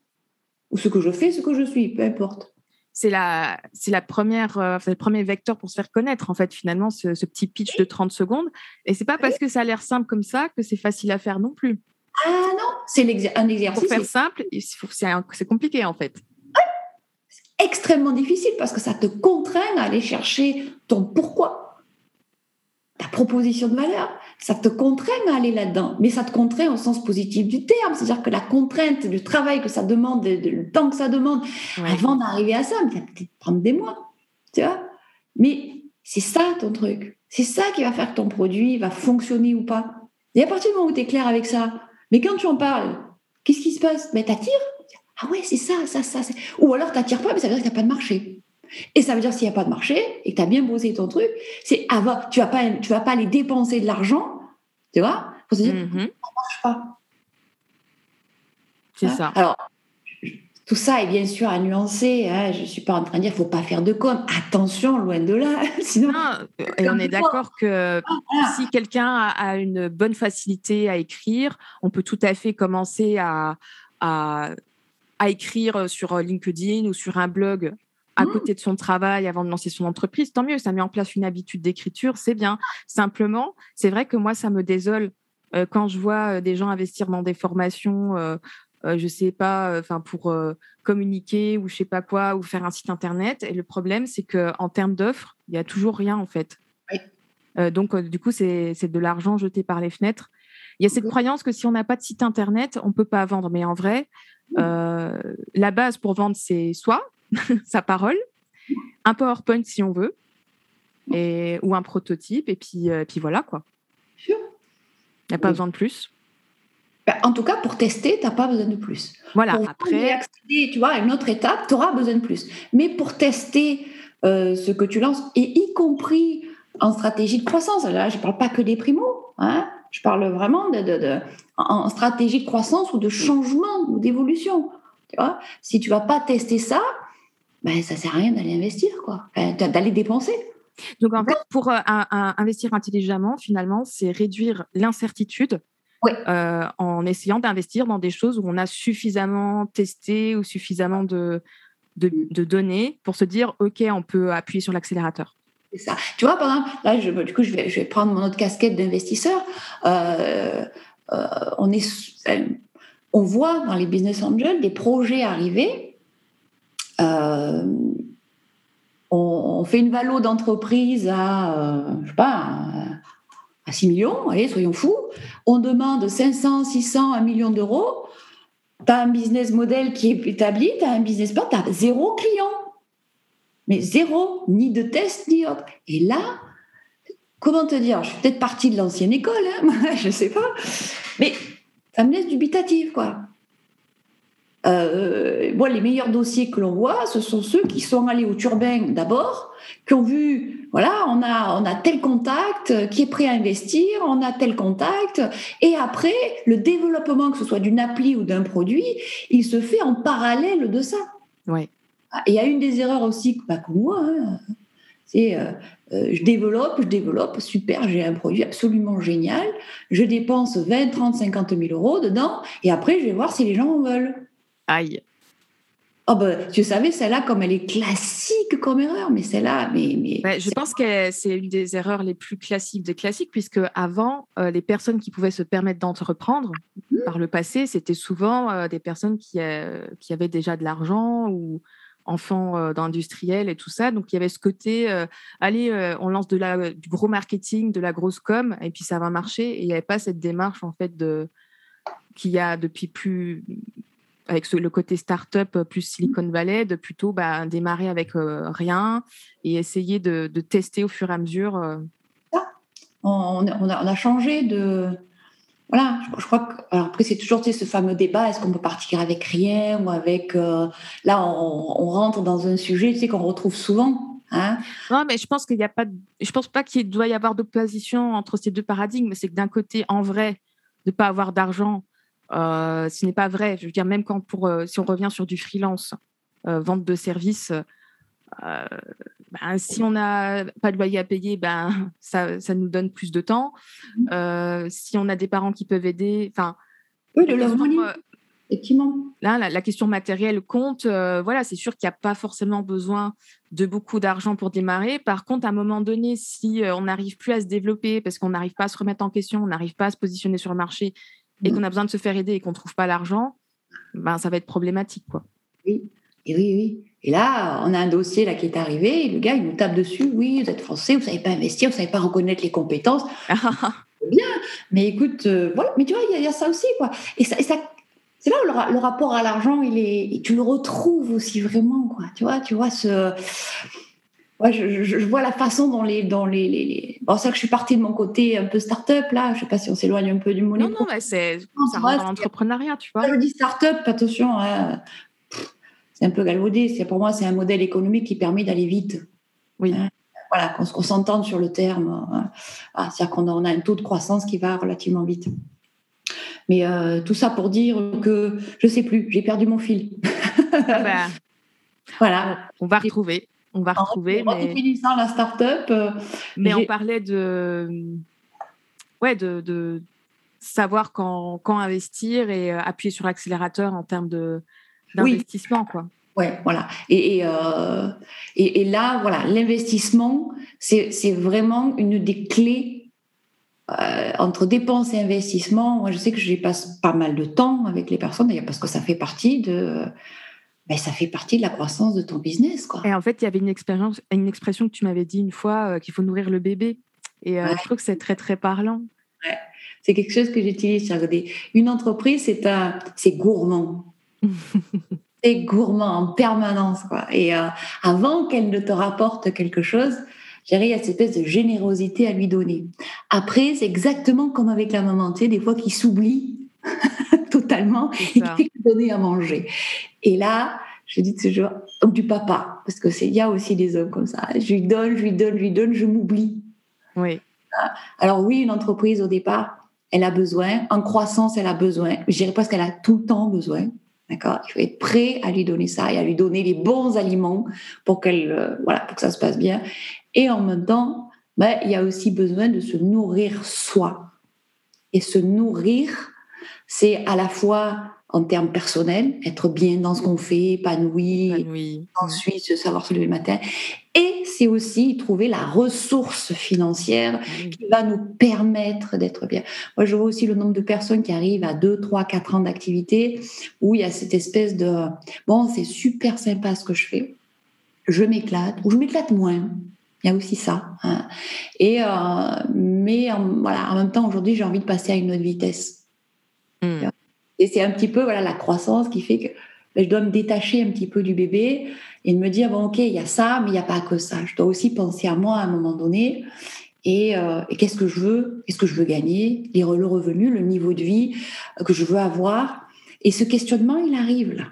Ou ce que je fais, ce que je suis, peu importe. c'est la, c'est la première, euh, le premier vecteur pour se faire connaître, en fait, finalement, ce, petit pitch de 30 secondes. Et c'est pas parce que ça a l'air simple comme ça que c'est facile à faire non plus. Ah non, c'est un exercice. Pour faire simple, c'est compliqué, en fait. C'est extrêmement difficile parce que ça te contraint à aller chercher ton pourquoi, ta proposition de valeur ça te contraint à aller là-dedans, mais ça te contraint au sens positif du terme, c'est-à-dire que la contrainte du travail que ça demande, le temps que ça demande, avant d'arriver à ça, ça va peut-être prendre des mois, tu vois. Mais c'est ça ton truc, c'est ça qui va faire que ton produit va fonctionner ou pas. Et à partir du moment où tu es clair avec ça, mais quand tu en parles, qu'est-ce qui se passe? Mais ben, t'attires Ah ouais, c'est ça, ça, ça. Ou alors t'attires pas, mais ça veut dire n'y a pas de marché. Et ça veut dire s'il n'y a pas de marché et que tu as bien bossé ton truc, c'est avant, tu vas pas, tu vas pas aller dépenser de l'argent, tu vois, pour se dire, mm marche pas. C'est hein ça. Alors, tout ça est bien sûr à nuancer. Hein. Je ne suis pas en train de dire qu'il ne faut pas faire de com. Attention, loin de là. Sinon, et on est d'accord que ah, si quelqu'un a, une bonne facilité à écrire, on peut tout à fait commencer à, à, à écrire sur LinkedIn ou sur un blog à mmh. côté de son travail avant de lancer son entreprise, tant mieux, ça met en place une habitude d'écriture, c'est bien. Simplement, c'est vrai que moi, ça me désole euh, quand je vois euh, des gens investir dans des formations, euh, je sais pas, enfin pour communiquer ou je sais pas quoi, ou faire un site internet. Et le problème, c'est que en termes d'offres, il y a toujours rien en fait. donc, du coup, c'est de l'argent jeté par les fenêtres. Il y a cette croyance que si on n'a pas de site internet, on peut pas vendre. Mais en vrai, la base pour vendre, c'est soit sa parole, un PowerPoint si on veut, et, ou un prototype, et puis, euh, puis voilà quoi. Il n'y a pas besoin de plus. Bah, en tout cas, pour tester, tu n'as pas besoin de plus. Voilà, après. Accéder, tu vois, à une autre étape, tu auras besoin de plus. Mais pour tester euh, ce que tu lances, et y compris en stratégie de croissance, là, je ne parle pas que des primos, hein, je parle vraiment de, de, en stratégie de croissance ou de changement ou d'évolution. Tu vois si tu vas pas tester ça, ben, ça sert à rien d'aller investir, quoi, d'aller dépenser. Donc en fait, pour euh, investir intelligemment, finalement, c'est réduire l'incertitude euh, en essayant d'investir dans des choses où on a suffisamment testé ou suffisamment de, de, données pour se dire, OK, on peut appuyer sur l'accélérateur. C'est ça. Tu vois, par exemple, là, je, du coup, je vais, je vais prendre mon autre casquette d'investisseur. Euh, on, est, on voit dans les business angels des projets arriver euh, on, fait une valo d'entreprise à, euh, pas, à 6 millions, allez, soyons fous. On demande 500, 600, 1 million d'euros. Tu as un business model qui est établi, tu as un business plan, tu as zéro client. Mais zéro, ni de test, ni autre. Et là, comment te dire Je suis peut-être partie de l'ancienne école, hein je ne sais pas. Mais ça me laisse dubitative, quoi. Euh, moi, les meilleurs dossiers que l'on voit, ce sont ceux qui sont allés au turbin d'abord, qui ont vu, voilà, on a, on a tel contact qui est prêt à investir, on a tel contact, et après, le développement, que ce soit d'une appli ou d'un produit, il se fait en parallèle de ça. Ouais. Ah, il y a une des erreurs aussi, pas comme moi, hein, c'est euh, euh, je développe, je développe, super, j'ai un produit absolument génial, je dépense 20, 30, 50 000 euros dedans, et après, je vais voir si les gens en veulent. Aïe. Oh ben, tu savais, celle-là, comme elle est classique comme erreur, mais celle-là, mais, mais je pense que c'est une des erreurs les plus classiques des classiques, puisque avant, euh, les personnes qui pouvaient se permettre d'entreprendre mmh. par le passé, c'était souvent euh, des personnes qui, euh, qui avaient déjà de l'argent ou enfants d'industriels et tout ça. Donc il y avait ce côté, allez, on lance de la, du gros marketing, de la grosse com, et puis ça va marcher. Et il n'y avait pas cette démarche en fait de qu'il y a depuis plus avec le côté start-up euh, plus Silicon Valley, de plutôt bah, démarrer avec euh, rien et essayer de, tester au fur et à mesure. Euh. On, a, changé de. Voilà, je, crois que. Alors après, c'est toujours ce fameux débat est-ce qu'on peut partir avec rien ou avec. là, on, rentre dans un sujet tu sais, qu'on retrouve souvent. Hein non, mais je pense qu'il n'y a pas. Je pense pas qu'il doit y avoir d'opposition entre ces deux paradigmes. C'est que d'un côté, en vrai, de ne pas avoir d'argent, euh, ce n'est pas vrai. Je veux dire, même quand pour, euh, si on revient sur du freelance, euh, vente de services, ben, si on n'a pas de loyer à payer, ben, ça, ça, nous donne plus de temps. Mmh. si on a des parents qui peuvent aider, enfin, oui, le effectivement. Là, la, question matérielle compte. Euh, voilà, c'est sûr qu'il n'y a pas forcément besoin de beaucoup d'argent pour démarrer. Par contre, à un moment donné, si euh, on n'arrive plus à se développer parce qu'on n'arrive pas à se remettre en question, on n'arrive pas à se positionner sur le marché et mmh. qu'on a besoin de se faire aider et qu'on ne trouve pas l'argent, ben, ça va être problématique. Quoi. Oui, et oui, oui. Et là, on a un dossier là qui est arrivé, et le gars, il nous tape dessus. Oui, vous êtes français, vous ne savez pas investir, vous ne savez pas reconnaître les compétences. Bien, mais écoute, euh, voilà. Mais tu vois, il y, a ça aussi, quoi. Et ça, c'est là où le, rapport à l'argent, il est, tu le retrouves aussi vraiment, quoi. Tu vois, tu vois ce. Ouais, je, vois la façon dont les, dans les, les, Bon, c'est que je suis partie de mon côté un peu start-up là. Je sais pas si on s'éloigne un peu du monnaie. Non, non, mais c'est ça rentre dans l'entrepreneuriat, tu vois. je dis start-up, attention, hein, c'est un peu galvaudé. C'est pour moi, c'est un modèle économique qui permet d'aller vite. Oui. Hein, voilà, qu'on s'entende sur le terme. Hein. Ah, c'est-à-dire qu'on a un taux de croissance qui va relativement vite. Mais euh, tout ça pour dire que je sais plus, j'ai perdu mon fil. Ah bah, voilà. On va retrouver. On va retrouver. En mais... la start-up. Euh, mais on parlait de. Ouais, de, savoir quand, quand, investir et euh, appuyer sur l'accélérateur en termes d'investissement. quoi. Ouais, voilà. Et, et, et, et là, voilà, l'investissement, c'est vraiment une des clés euh, entre dépenses et investissements, moi je sais que j'y passe pas mal de temps avec les personnes, d'ailleurs parce que ça fait partie de, ben, ça fait partie de la croissance de ton business, quoi. Et en fait, il y avait une expérience, une expression que tu m'avais dit une fois, euh, qu'il faut nourrir le bébé. Et euh, je trouve que c'est très très parlant. Ouais. C'est quelque chose que j'utilise. Une entreprise, c'est un, c'est gourmand. c'est gourmand en permanence, quoi. Et avant qu'elle ne te rapporte quelque chose, il y a cette espèce de générosité à lui donner. Après, c'est exactement comme avec la maman, tu sais, des fois qu'il s'oublie totalement et fait donner à manger. Et là, je dis toujours, ou du papa, parce que c'est, il y a aussi des hommes comme ça. Je lui donne, je lui donne, je lui donne, je m'oublie. Oui. Alors oui, une entreprise au départ, elle a besoin, en croissance, elle a besoin. Je dirais pas qu'elle a tout le temps besoin. D'accord? Il faut être prêt à lui donner ça et à lui donner les bons aliments pour qu'elle, euh, voilà, pour que ça se passe bien. Et en même temps, ben, il y a aussi besoin de se nourrir soi. Et se nourrir, c'est à la fois en termes personnels, être bien dans ce qu'on fait, épanoui, ensuite se savoir se lever le matin. Et c'est aussi trouver la ressource financière qui va nous permettre d'être bien. Moi, je vois aussi le nombre de personnes qui arrivent à 2, 3, 4 ans d'activité où il y a cette espèce de bon, c'est super sympa ce que je fais, je m'éclate, ou je m'éclate moins. Il y a aussi ça. Hein. Et, euh, mais en, voilà, en même temps, aujourd'hui, j'ai envie de passer à une autre vitesse. Hmm. Et c'est un petit peu voilà, la croissance qui fait que ben, je dois me détacher un petit peu du bébé et me dire, bon, OK, il y a ça, mais il n'y a pas que ça. Je dois aussi penser à moi à un moment donné. Et, euh, qu'est-ce que je veux Qu'est-ce que je veux gagner Le revenu, le niveau de vie que je veux avoir. Et ce questionnement, il arrive là.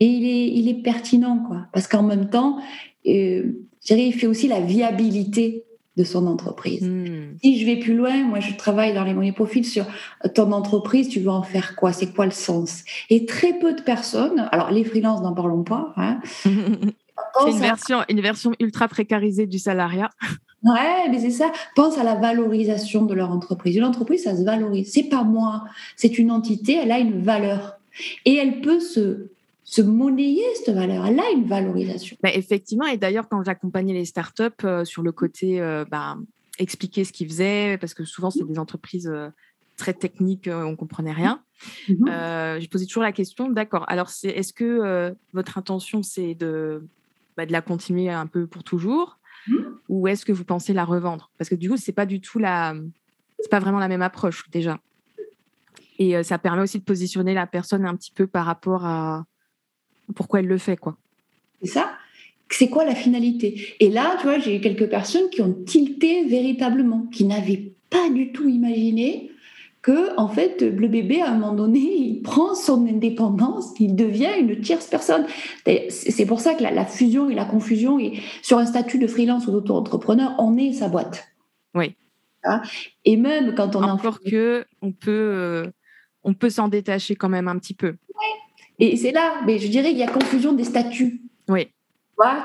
Et il est, il est pertinent, quoi. Parce qu'en même temps, euh, je dirais, il fait aussi la viabilité de son entreprise. Hmm. Si je vais plus loin, moi je travaille dans les monnaies profils sur ton entreprise, tu veux en faire quoi? C'est quoi le sens? Et très peu de personnes, alors les freelances n'en parlons pas. Hein, c'est une version, une version ultra précarisée du salariat. Ouais, mais c'est ça. Pense à la valorisation de leur entreprise. Une entreprise, ça se valorise. C'est pas moi, c'est une entité. Elle a une valeur et elle peut se se monnayer cette valeur. Elle a une valorisation. Bah, effectivement, et d'ailleurs, quand j'accompagnais les startups euh, sur le côté euh, bah, expliquer ce qu'ils faisaient, parce que souvent, c'est des entreprises euh, très techniques, on ne comprenait rien. Mhm. je posais toujours la question, d'accord, alors est-ce que votre intention, c'est de, bah, de la continuer un peu pour toujours mhm. ou est-ce que vous pensez la revendre? Parce que du coup, c'est pas du tout la... C'est pas vraiment la même approche déjà. Et ça permet aussi de positionner la personne un petit peu par rapport à, pourquoi elle le fait, quoi. C'est ça. C'est quoi la finalité? Et là, tu vois, j'ai eu quelques personnes qui ont tilté véritablement, qui n'avaient pas du tout imaginé que, en fait, le bébé, à un moment donné, il prend son indépendance, il devient une tierce personne. C'est pour ça que la, fusion et la confusion, et sur un statut de freelance ou d'auto-entrepreneur, on est sa boîte. Oui. Hein et même quand on encore que on peut, euh, on peut s'en détacher quand même un petit peu. Et c'est là, mais je dirais qu'il y a confusion des statuts. Oui.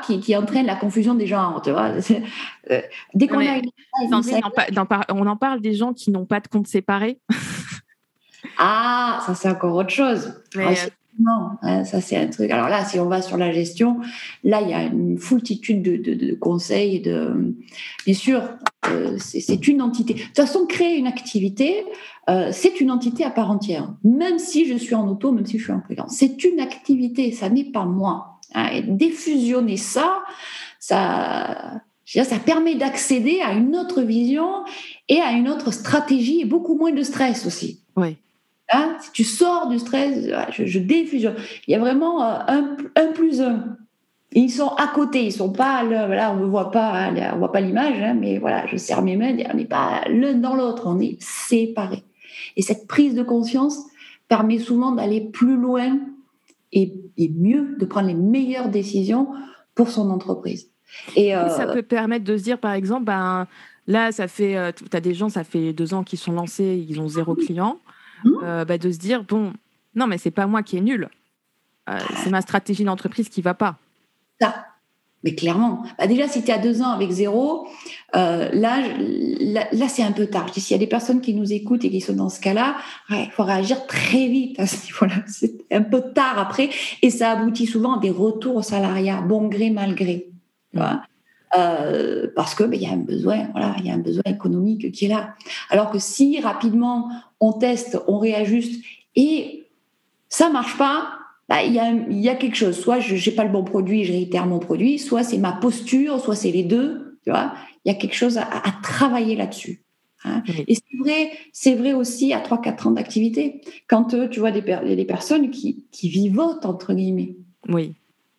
qui, qui, entraîne la confusion des genres. Tu vois euh, dès qu'on a une, on en parle des gens qui n'ont pas de compte séparé. Ah, ça c'est encore autre chose. Ah, non, hein, ça c'est un truc. Alors là, si on va sur la gestion, là il y a une foultitude de, conseils. De... Bien sûr, euh, c'est une entité. De toute façon, créer une activité, euh, c'est une entité à part entière. Même si je suis en auto, même si je suis en freelance, c'est une activité, ça n'est pas moi. Hein. et défusionner ça, ça, ça permet d'accéder à une autre vision et à une autre stratégie et beaucoup moins de stress aussi. Oui. Hein, si tu sors du stress, je, je diffuse. Il y a vraiment euh, un, un plus un. ils sont à côté, ils sont pas là, on ne voit pas, on voit pas l'image, hein, mais voilà, je serre mes mains, on n'est pas l'un dans l'autre, on est séparés. Et cette prise de conscience permet souvent d'aller plus loin et, et, mieux, de prendre les meilleures décisions pour son entreprise. Et ça euh, peut permettre de se dire, par exemple, ben, là, ça fait, euh, tu as des gens, ça fait deux ans qu'ils sont lancés, ils ont zéro client. Mmh. Euh, bah, de se dire bon, non, mais c'est pas moi qui est nul, euh, c'est ma stratégie d'entreprise qui va pas. Ça. Mais clairement, bah déjà si tu as deux ans avec zéro, euh, là, là, c'est un peu tard. S'il y a des personnes qui nous écoutent et qui sont dans ce cas-là, il faut réagir très vite à ce niveau-là. C'est un peu tard après et ça aboutit souvent à des retours au salariat, bon gré, mal gré. Mmh. parce que ben, il y a un besoin, voilà, il y a un besoin économique qui est là. Alors que si rapidement on teste, on réajuste et ça marche pas, bah, il y, a, quelque chose. Soit je n'ai pas le bon produit, je réitère mon produit, soit c'est ma posture, soit c'est les deux. Tu vois, il y a quelque chose à, travailler là-dessus. Hein. Et c'est vrai, c'est vrai aussi à 3-4 ans d'activité. Quand euh, tu vois des, des personnes qui, qui vivotent, entre guillemets. Oui.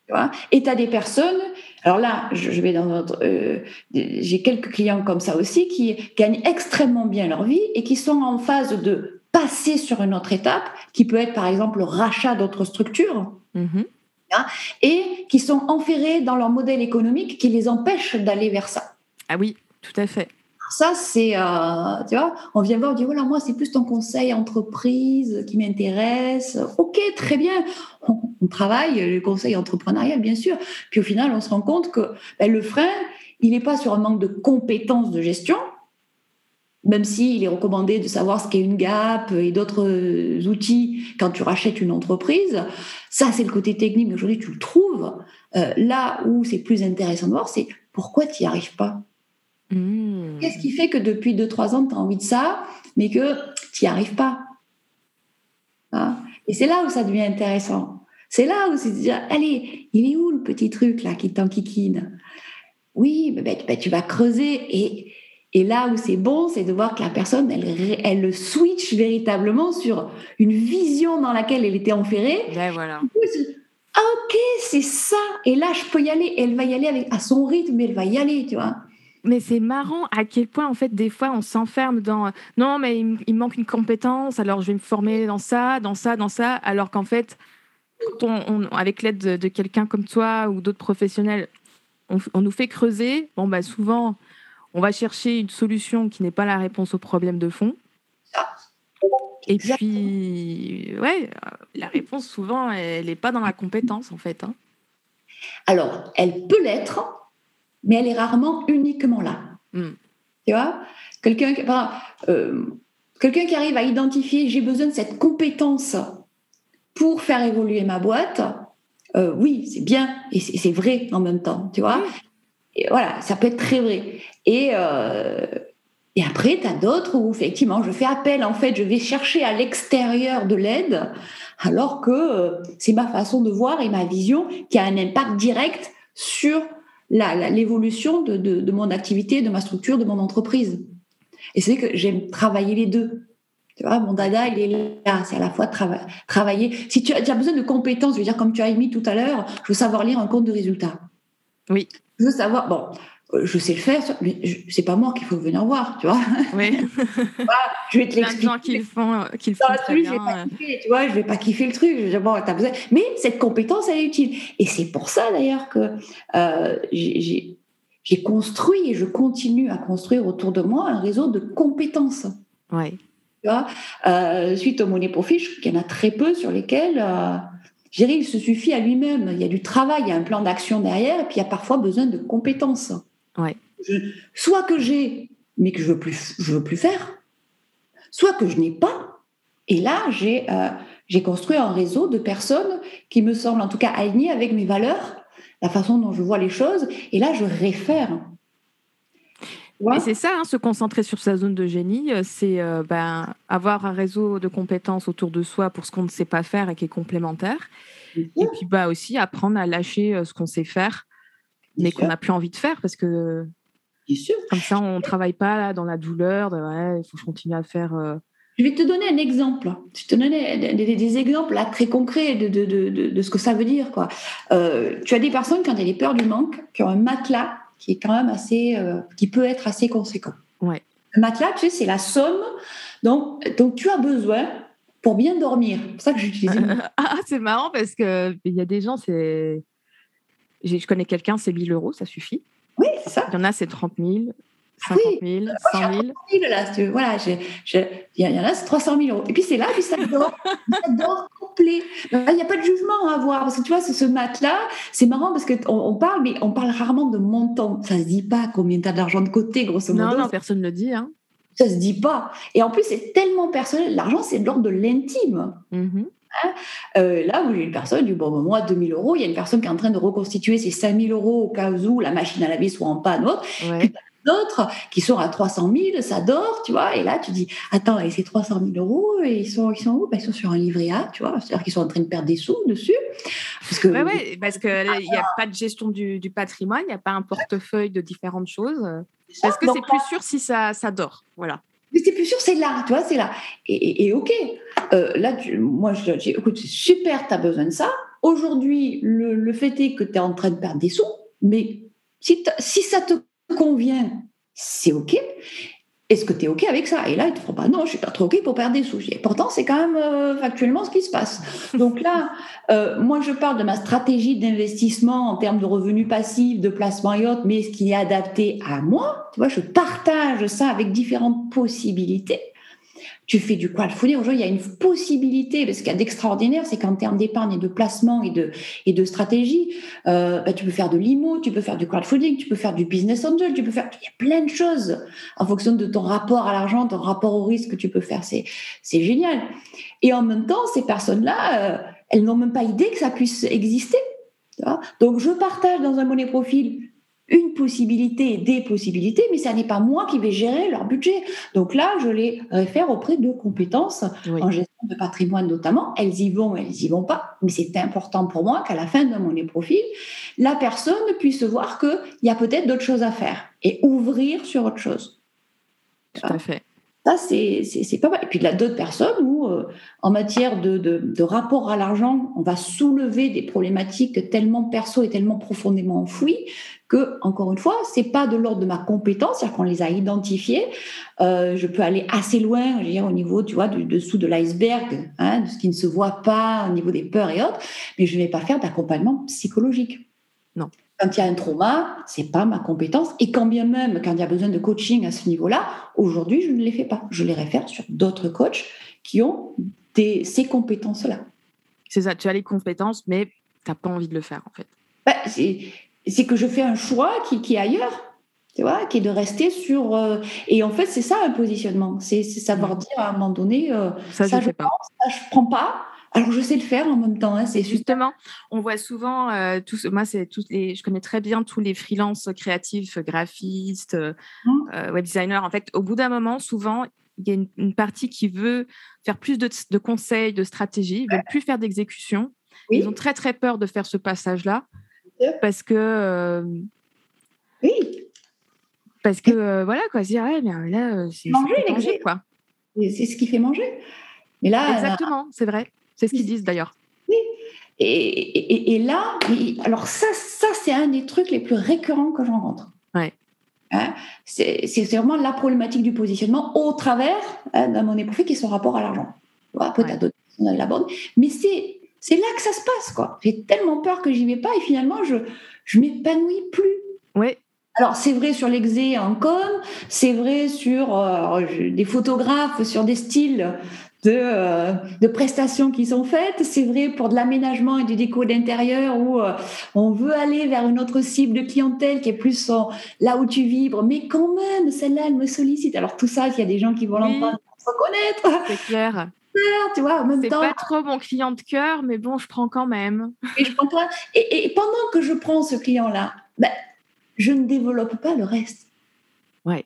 Tu vois et tu as des personnes, alors là, je, vais dans notre. Euh, j'ai quelques clients comme ça aussi qui gagnent extrêmement bien leur vie et qui sont en phase de passer sur une autre étape, qui peut être par exemple le rachat d'autres structures. Mm-hmm. Hein, et qui sont enferrés dans leur modèle économique qui les empêche d'aller vers ça. Ah oui, tout à fait. Ça, c'est, euh, tu on vient voir, on dit, voilà, moi, c'est plus ton conseil entreprise qui m'intéresse. Ok, très bien. On, travaille le conseil entrepreneurial, bien sûr. Puis au final, on se rend compte que ben, le frein, il n'est pas sur un manque de compétences de gestion, même s'il est recommandé de savoir ce qu'est une GAP et d'autres outils quand tu rachètes une entreprise. Ça, c'est le côté technique, mais aujourd'hui, tu le trouves. Euh, là où c'est plus intéressant de voir, c'est pourquoi tu n'y arrives pas? Mmh. Qu'est-ce qui fait que depuis 2-3 ans, tu as envie de ça, mais que tu n'y arrives pas? Hein Et c'est là où ça devient intéressant. C'est là où c'est de dire, allez, il est où le petit truc là qui t'enquiquine? Oui, ben, ben, tu vas creuser. Et, et là où c'est bon, c'est de voir que la personne, elle, elle le switch véritablement sur une vision dans laquelle elle était enferrée. Ben voilà. Ah, ok, c'est ça. Et là, je peux y aller. elle va y aller avec, à son rythme, mais elle va y aller, tu vois. Mais c'est marrant à quel point, en fait, des fois, on s'enferme dans non, mais il, manque une compétence, alors je vais me former dans ça, dans ça, dans ça, alors qu'en fait, on, avec l'aide de, quelqu'un comme toi ou d'autres professionnels, on, nous fait creuser. Bon, bah, souvent, on va chercher une solution qui n'est pas la réponse au problème de fond. Et puis, ouais, la réponse, souvent, elle n'est pas dans la compétence, en fait. Hein. Alors, elle peut l'être, mais elle est rarement uniquement là. Hmm. Tu vois? Quelqu'un euh, quelqu'un qui arrive à identifier j'ai besoin de cette compétence pour faire évoluer ma boîte, euh, oui, c'est bien et c'est vrai en même temps, tu vois? Et Voilà, ça peut être très vrai. Et, euh, et après, tu as d'autres où effectivement, je fais appel, en fait, je vais chercher à l'extérieur de l'aide, alors que c'est ma façon de voir et ma vision qui a un impact direct sur l'évolution de, mon activité, de ma structure, de mon entreprise. Et c'est que j'aime travailler les deux. Tu vois, mon dada, il est là. C'est à la fois travailler. Si tu as, tu as, besoin de compétences, je veux dire, comme tu as émis tout à l'heure, je veux savoir lire un compte de résultats. Oui. Je veux savoir, bon, je sais le faire, mais c'est pas moi qu'il faut venir voir, tu vois. Oui. je vais te l'expliquer. qu'ils font, qu'ils font très bien. Je vais pas kiffer, tu vois, je vais pas kiffer le truc. Je vais dire, bon, as besoin. Mais cette compétence, elle est utile. Et c'est pour ça d'ailleurs que euh, j'ai construit et je continue à construire autour de moi un réseau de compétences. Oui. Tu vois, euh, suite au monnaie profit, je qu'il y en a très peu sur lesquels. Euh, il se suffit à lui-même. Il y a du travail, il y a un plan d'action derrière, et puis il y a parfois besoin de compétences. Ouais. soit que j'ai, mais que je veux plus, je veux plus faire, soit que je n'ai pas, Et là, j'ai j'ai construit un réseau de personnes qui me semblent en tout cas alignées avec mes valeurs, la façon dont je vois les choses. Et là, je réfère. Et c'est ça, hein, se concentrer sur sa zone de génie, euh, c'est euh, ben, avoir un réseau de compétences autour de soi pour ce qu'on ne sait pas faire et qui est complémentaire. Et puis bah, aussi apprendre à lâcher euh, ce qu'on sait faire, mais qu'on n'a plus envie de faire parce que comme ça, on ne travaille pas dans la douleur, il faut que je continue à faire. Je vais te donner un exemple. Je te donner des, exemples là, très concrets de, de, de, de, ce que ça veut dire. Quoi. tu as des personnes, quand elles ont peur du manque, qui ont un matelas qui est quand même assez, euh, qui peut être assez conséquent. Ouais. Le matelas, tu sais, c'est la somme. Donc, donc, tu as besoin pour bien dormir. C'est ça que j'utilise. ah, c'est marrant parce que il y a des gens, c'est, je connais quelqu'un, c'est 1000 euros, ça suffit. Oui, c'est ça. Il y en a, c'est 30 000. 50 000, 100 000. 000 là, voilà, il y, en a, c'est 300 000 euros. Et puis c'est là, puis ça dort, ça dort complet. Il n'y a pas de jugement à avoir, parce que tu vois, ce matelas, c'est marrant parce qu'on on parle, mais on parle rarement de montant. Ça ne se dit pas combien tu as d'argent de côté, grosso modo. Non, non, personne ne le dit. Hein. Ça se dit pas. Et en plus, c'est tellement personnel. L'argent, c'est de l'ordre de l'intime. Mm-hmm. Hein euh, là où j'ai une personne du bon, moi, 2000 euros, il y a une personne qui est en train de reconstituer ses 5000 euros au cas où la machine à laver soit en panne autre. Ouais d'autres qui sont à 300 000, ça dort, tu vois. Et là, tu dis, attends, et ces 300 000 euros, ils sont, ils sont où? Ben, Ils sont sur un livret A, tu vois. C'est-à-dire qu'ils sont en train de perdre des sous dessus. Parce que ouais, parce qu'il n'y a pas de gestion du, patrimoine, il n'y a pas un portefeuille de différentes choses. Parce que c'est plus sûr si ça, ça dort. Voilà. Mais c'est plus sûr, c'est là, tu vois, c'est là. Et, ok, euh, là, moi, je dis, écoute, c'est super, tu as besoin de ça. Aujourd'hui, le, fait est que tu es en train de perdre des sous, mais si ça te convient, c'est OK. Est-ce que tu es OK avec ça? Et là, ils te feront pas, non, je suis pas trop OK pour perdre des sous. Et pourtant, c'est quand même euh, factuellement ce qui se passe. Donc là, euh, moi, je parle de ma stratégie d'investissement en termes de revenus passifs, de placement et autres, mais ce qui est adapté à moi. Tu vois, je partage ça avec différentes possibilités tu fais du crowdfunding. Aujourd'hui, il y a une possibilité, parce qu'il y a d'extraordinaire, c'est qu'en termes d'épargne et de placement et de, et de stratégie, euh, bah, tu peux faire de l'IMO, tu peux faire du crowdfunding, tu peux faire du business angel, tu peux faire, il y a plein de choses en fonction de ton rapport à l'argent, ton rapport au risque que tu peux faire. C'est, c'est génial. Et en même temps, ces personnes-là, euh, elles n'ont même pas idée que ça puisse exister. Donc, je partage dans un monnaie profil une possibilité, des possibilités, mais ça n'est pas moi qui vais gérer leur budget. Donc là, je les réfère auprès de compétences en gestion de patrimoine notamment. Elles y vont, elles y vont pas, mais c'est important pour moi qu'à la fin de mon profil, la personne puisse voir qu'il y a peut-être d'autres choses à faire et ouvrir sur autre chose. Tout à fait. Ça, c'est pas mal. Et puis, il y a d'autres personnes où, euh, en matière de, rapport à l'argent, on va soulever des problématiques tellement perso et tellement profondément enfouies que, encore une fois, c'est pas de l'ordre de ma compétence, c'est-à-dire qu'on les a identifiés. Euh, je peux aller assez loin, je veux dire, au niveau, du dessous de l'iceberg, hein, de ce qui ne se voit pas au niveau des peurs et autres, mais je ne vais pas faire d'accompagnement psychologique. Non. Quand il y a un trauma, c'est pas ma compétence. Et quand bien même, quand il y a besoin de coaching à ce niveau-là, aujourd'hui, je ne les fais pas. Je les réfère sur d'autres coachs qui ont des, ces compétences-là. C'est ça, tu as les compétences, mais tu n'as pas envie de le faire, en fait. Bah, c'est que je fais un choix qui, qui, est ailleurs. Tu vois, qui est de rester sur. Euh, et en fait, c'est ça un positionnement. C'est savoir dire à un moment donné, euh, ça, je ne fais pas. ça, je prends pas. Alors, je sais le faire en même temps. Hein, c'est justement, on voit souvent, euh, tous, moi, c'est tous les, je connais très bien tous les freelances créatifs, graphistes, euh, mmh. euh, web designers. En fait, au bout d'un moment, souvent, il y a une, partie qui veut faire plus de, de conseils, de stratégies, ils veulent plus faire d'exécution. Ils ont très très peur de faire ce passage-là parce que. oui. Parce que voilà quoi, dire ouais, mais là c'est manger, quoi. C'est ce qui fait manger. Mais là, exactement, c'est vrai. C'est ce qu'ils disent d'ailleurs. Oui. Et, et, là, alors ça, ça c'est un des trucs les plus récurrents que j'en rencontre. Ouais. Hein, c'est vraiment la problématique du positionnement au travers hein, d'un monnaie profit qui est son rapport à l'argent. Après, tu as d'autres personnes l'abordent. Mais c'est c'est là que ça se passe. quoi. J'ai tellement peur que j'y vais pas et finalement, je je m'épanouis plus. Oui. Alors, c'est vrai sur l'exé en com, c'est vrai sur euh, des photographes, sur des styles de, euh, de, prestations qui sont faites. C'est vrai pour de l'aménagement et du déco d'intérieur où euh, on veut aller vers une autre cible de clientèle qui est plus là où tu vibres. Mais quand même, celle-là, elle me sollicite. Alors tout ça, il y a des gens qui vont oui. l'entendre se reconnaître. C'est clair. tu vois, en même C'est temps. pas trop mon client de cœur, mais bon, je prends quand même. Et, je prends et, et pendant que je prends ce client-là, ben, je ne développe pas le reste. Ouais.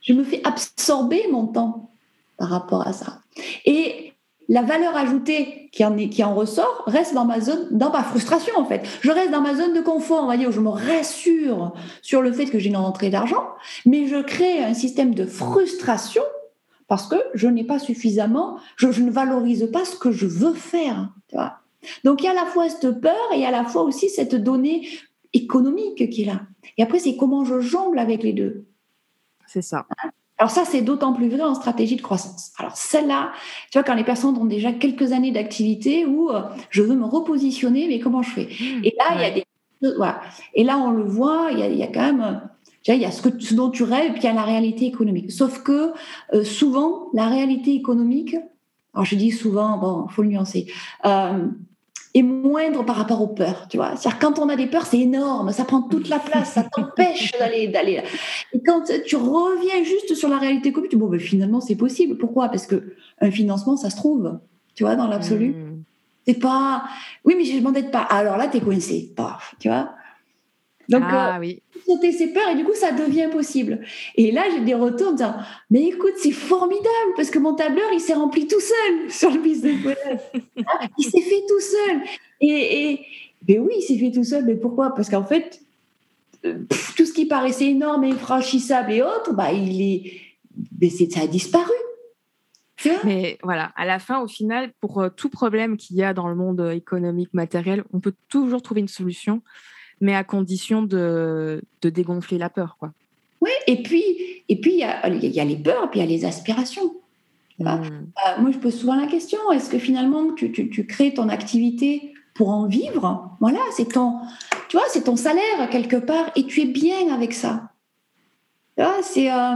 Je me fais absorber mon temps par rapport à ça. Et la valeur ajoutée qui en, est, qui en ressort reste dans ma zone, dans ma frustration en fait. Je reste dans ma zone de confort, on va dire, où je me rassure sur le fait que j'ai une rentrée d'argent, mais je crée un système de frustration parce que je n'ai pas suffisamment, je, je ne valorise pas ce que je veux faire. Tu vois. Donc il y a à la fois cette peur et à la fois aussi cette donnée économique qui est là. Et après, c'est comment je jongle avec les deux. C'est ça. Alors ça, c'est d'autant plus vrai en stratégie de croissance. Alors celle-là, tu vois, quand les personnes ont déjà quelques années d'activité où euh, je veux me repositionner, mais comment je fais? Et là, il y a des... Voilà. Et là, on le voit, il y y a quand même... euh, tu vois, Il y a ce, que, ce dont tu rêves, puis il y a la réalité économique. Sauf que euh, souvent, la réalité économique, alors je dis souvent, bon, faut le nuancer, euh, est moindre par rapport aux peurs, tu vois. C'est-à-dire quand on a des peurs, c'est énorme, ça prend toute la place, ça t'empêche d'aller d'aller. Et quand tu reviens juste sur la réalité économique, tu dis, bon, ben, finalement, c'est possible. Pourquoi? Parce que un financement, ça se trouve, tu vois, dans l'absolu. Mmh. C'est pas, oui, mais je m'endette pas. Alors là, t'es coincé, paf, tu vois. Donc, ah oui. euh, sauter ses peurs et du coup, ça devient possible. Et là, j'ai des retours en disant, mais écoute, c'est formidable parce que mon tableur, il s'est rempli tout seul sur le business model. Ah, il s'est fait tout seul. Et, et ben oui, il s'est fait tout seul. Mais pourquoi? Parce qu'en fait, euh, pff, tout ce qui paraissait énorme et infranchissable et autres, bah, il est, ben, c'est- ça a disparu. Mais voilà, à la fin, au final, pour euh, tout problème qu'il y a dans le monde euh, économique, matériel, on peut toujours trouver une solution, mais à condition de, de dégonfler la peur. Quoi. Oui, et puis, et puis il y a, y a les peurs, puis il y a les aspirations. Mmh. Euh, moi, je pose souvent la question est-ce que finalement tu, tu, tu crées ton activité pour en vivre? Voilà, c'est ton, tu vois, c'est ton salaire quelque part, et tu es bien avec ça. C'est euh,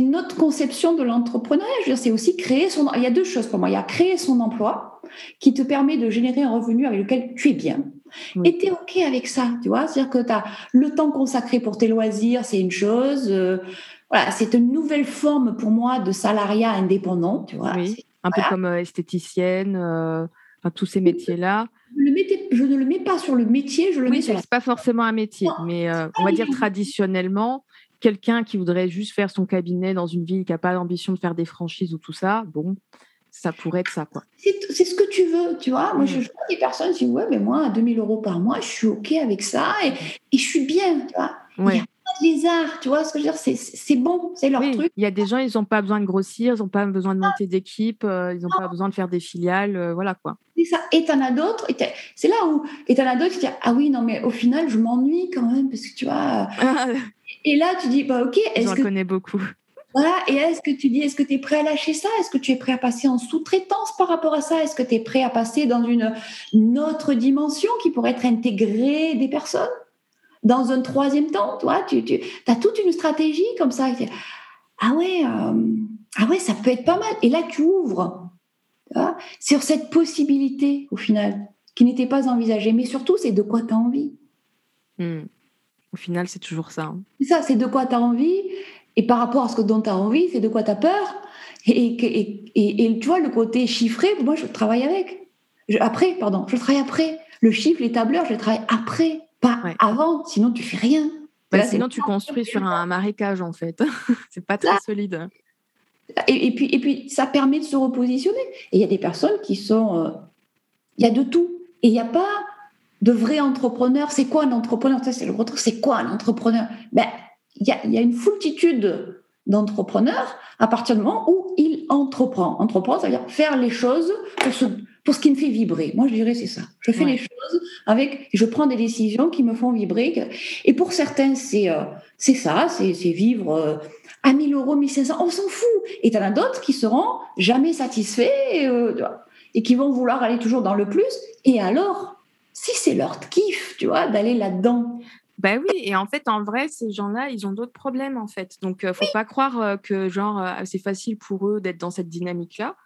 notre conception de l'entrepreneuriat. C'est aussi créer son. Il y a deux choses pour moi. Il y a créer son emploi qui te permet de générer un revenu avec lequel tu es bien. Oui. Et tu es OK avec ça, tu vois? C'est-à-dire que tu as le temps consacré pour tes loisirs, c'est une chose. euh, voilà, c'est une nouvelle forme pour moi de salariat indépendant, tu vois. Oui. Un peu comme euh, esthéticienne, euh, enfin, tous ces métiers-là. Je, le mettais- je ne le mets pas sur le métier, je le mets Oui, sur la. c'est pas forcément un métier, Non, mais euh, on va dire traditionnellement, quelqu'un qui voudrait juste faire son cabinet dans une ville qui n'a pas l'ambition de faire des franchises ou tout ça, bon, ça pourrait être ça, quoi. C'est ce que tu veux, tu vois. Moi, Mm. je, je vois des personnes qui disent Ouais, mais moi, à 2000 euros par mois, je suis OK avec ça et, et je suis bien, tu vois. Ouais. Yeah. Pas de lézard, tu vois ce que je veux dire? C'est- bon, c'est leur Oui, truc. il y a des gens, ils n'ont pas besoin de grossir, ils n'ont pas besoin de monter d'équipe, euh, ils n'ont pas besoin de faire des filiales, euh, voilà quoi. C'est ça. Et t'en as d'autres? et C'est là où. Et t'en as d'autres qui disent Ah oui, non, mais au final, je m'ennuie quand même parce que tu vois. euh, Et là, tu dis Bah, OK, est-ce que connais beaucoup. Voilà, et est-ce que tu dis, est-ce que tu es prêt à lâcher ça? Est-ce que tu es prêt à passer en sous-traitance par rapport à ça? Est-ce que tu es prêt à passer dans une, une autre dimension qui pourrait être intégrée des personnes? Dans un troisième temps, toi, tu, tu as toute une stratégie comme ça. Ah ouais, euh, ah ouais, ça peut être pas mal. Et là, tu ouvres vois, sur cette possibilité, au final, qui n'était pas envisagée. Mais surtout, c'est de quoi tu as envie. Hmm. Au final, c'est toujours ça. hein. Ça, c'est de quoi tu as envie. Et par rapport à ce que dont tu as envie, c'est de quoi tu as peur. Et, et, et, et tu vois, le côté chiffré, moi, je travaille avec. Je- après, pardon, je travaille après. Le chiffre, les tableurs, je les travaille après, pas Ouais. avant. Sinon, tu fais rien. Bah, Là, sinon, tu construis sur un marécage, en fait. c'est pas très Là. solide. Et, et puis, et puis, ça permet de se repositionner. Et il y a des personnes qui sont. euh, Il y a de tout. Et il n'y a pas de vrai entrepreneur. C'est quoi un entrepreneur? C'est le. C'est quoi un entrepreneur? Ben, Il y, a, il y a une foultitude d'entrepreneurs à partir du moment où il entreprend. Entreprendre, ça veut dire faire les choses pour ce, pour ce qui me fait vibrer. Moi, je dirais c'est ça. Je fais Ouais. les choses avec. Je prends des décisions qui me font vibrer. Et pour certains, c'est euh, c'est ça. C'est vivre. euh, à 1000 euros, 1500, on s'en fout. Et tu en as d'autres qui seront jamais satisfaits euh, tu vois, et qui vont vouloir aller toujours dans le plus. Et alors, si c'est leur kiff, tu vois, d'aller là-dedans. Bah oui, et en fait, en vrai, ces gens-là, ils ont d'autres problèmes, en fait. Donc, euh, faut pas croire euh, que, genre, euh, c'est facile pour eux d'être dans cette dynamique-là.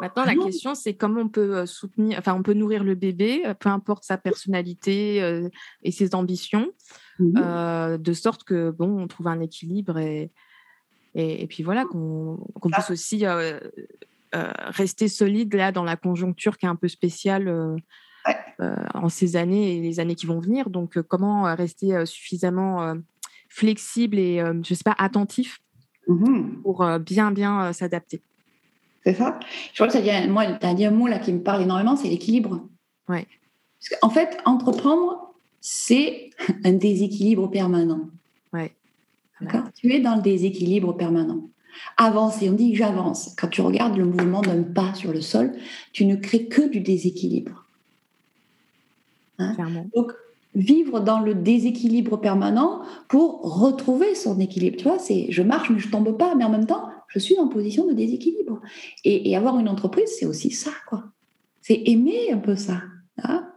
Maintenant, la non. question, c'est comment on peut soutenir, enfin, on peut nourrir le bébé, peu importe sa personnalité et ses ambitions, euh, de sorte que, bon, on trouve un équilibre et, et, et puis voilà, qu'on puisse aussi rester solide là dans la conjoncture qui est un peu spéciale en ces années et les années qui vont venir. Donc, comment rester suffisamment flexible et, je sais pas, attentif mmh pour bien, bien s'adapter? C'est ça. Je crois que tu as, moi, as dit un mot là qui me parle énormément, c'est l'équilibre. Ouais. en fait, entreprendre, c'est un déséquilibre permanent. Ouais. Tu es dans le déséquilibre permanent. Avancer, on dit j'avance. Quand tu regardes le mouvement d'un pas sur le sol, tu ne crées que du déséquilibre. Hein Donc, vivre dans le déséquilibre permanent pour retrouver son équilibre. Tu vois, c'est je marche mais je tombe pas, mais en même temps, je suis en position de déséquilibre. Et, avoir une entreprise, c'est aussi ça, quoi. C'est aimer un peu ça. Hein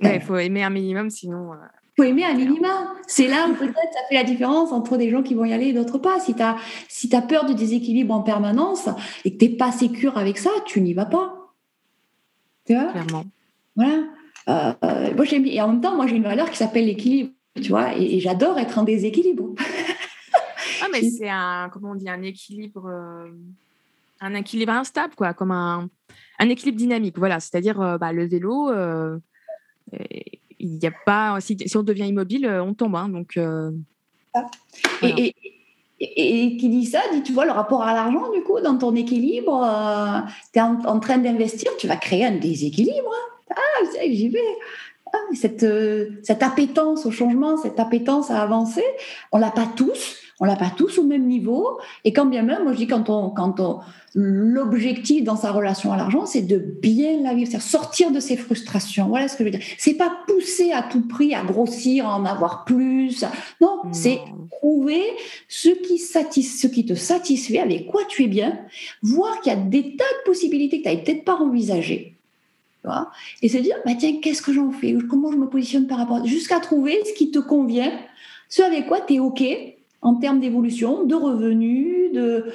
il faut aimer un minimum, sinon. Il euh, faut aimer un minimum. C'est là où peut-être ça fait la différence entre des gens qui vont y aller et d'autres pas. Si tu as, si as peur du déséquilibre en permanence et que tu n'es pas sécure avec ça, tu n'y vas pas. Tu vois? Clairement. Voilà. Euh, moi, et en même temps, moi, j'ai une valeur qui s'appelle l'équilibre. Tu vois, et, j'adore être en déséquilibre. ah, mais c'est un, comment on dit, un équilibre, euh, un équilibre instable, quoi, comme un, un équilibre dynamique. Voilà, c'est-à-dire bah, le vélo il n'y a pas, si, on devient immobile, euh, on tombe. Hein, donc, euh, ah. et, qui dit ça, dit, tu vois, le rapport à l'argent, du coup, dans ton équilibre, euh, tu es en, train d'investir, tu vas créer un déséquilibre. Hein. Ah, j'y vais. Ah, cette, cette appétence au changement, cette appétence à avancer, on l'a pas tous, on l'a pas tous au même niveau. Et quand bien même, moi je dis quand on, quand on, l'objectif dans sa relation à l'argent, c'est de bien la vivre, c'est sortir de ses frustrations. Voilà ce que je veux dire. C'est pas pousser à tout prix à grossir, à en avoir plus. Non, c'est trouver ce qui, ce qui te satisfait, avec quoi tu es bien, voir qu'il y a des tas de possibilités que tu n'avais peut-être pas envisagées. Et se dire, bah tiens, qu'est-ce que j'en fais Comment je me positionne par rapport Jusqu'à trouver ce qui te convient, ce avec quoi tu es OK en termes d'évolution, de revenus, de,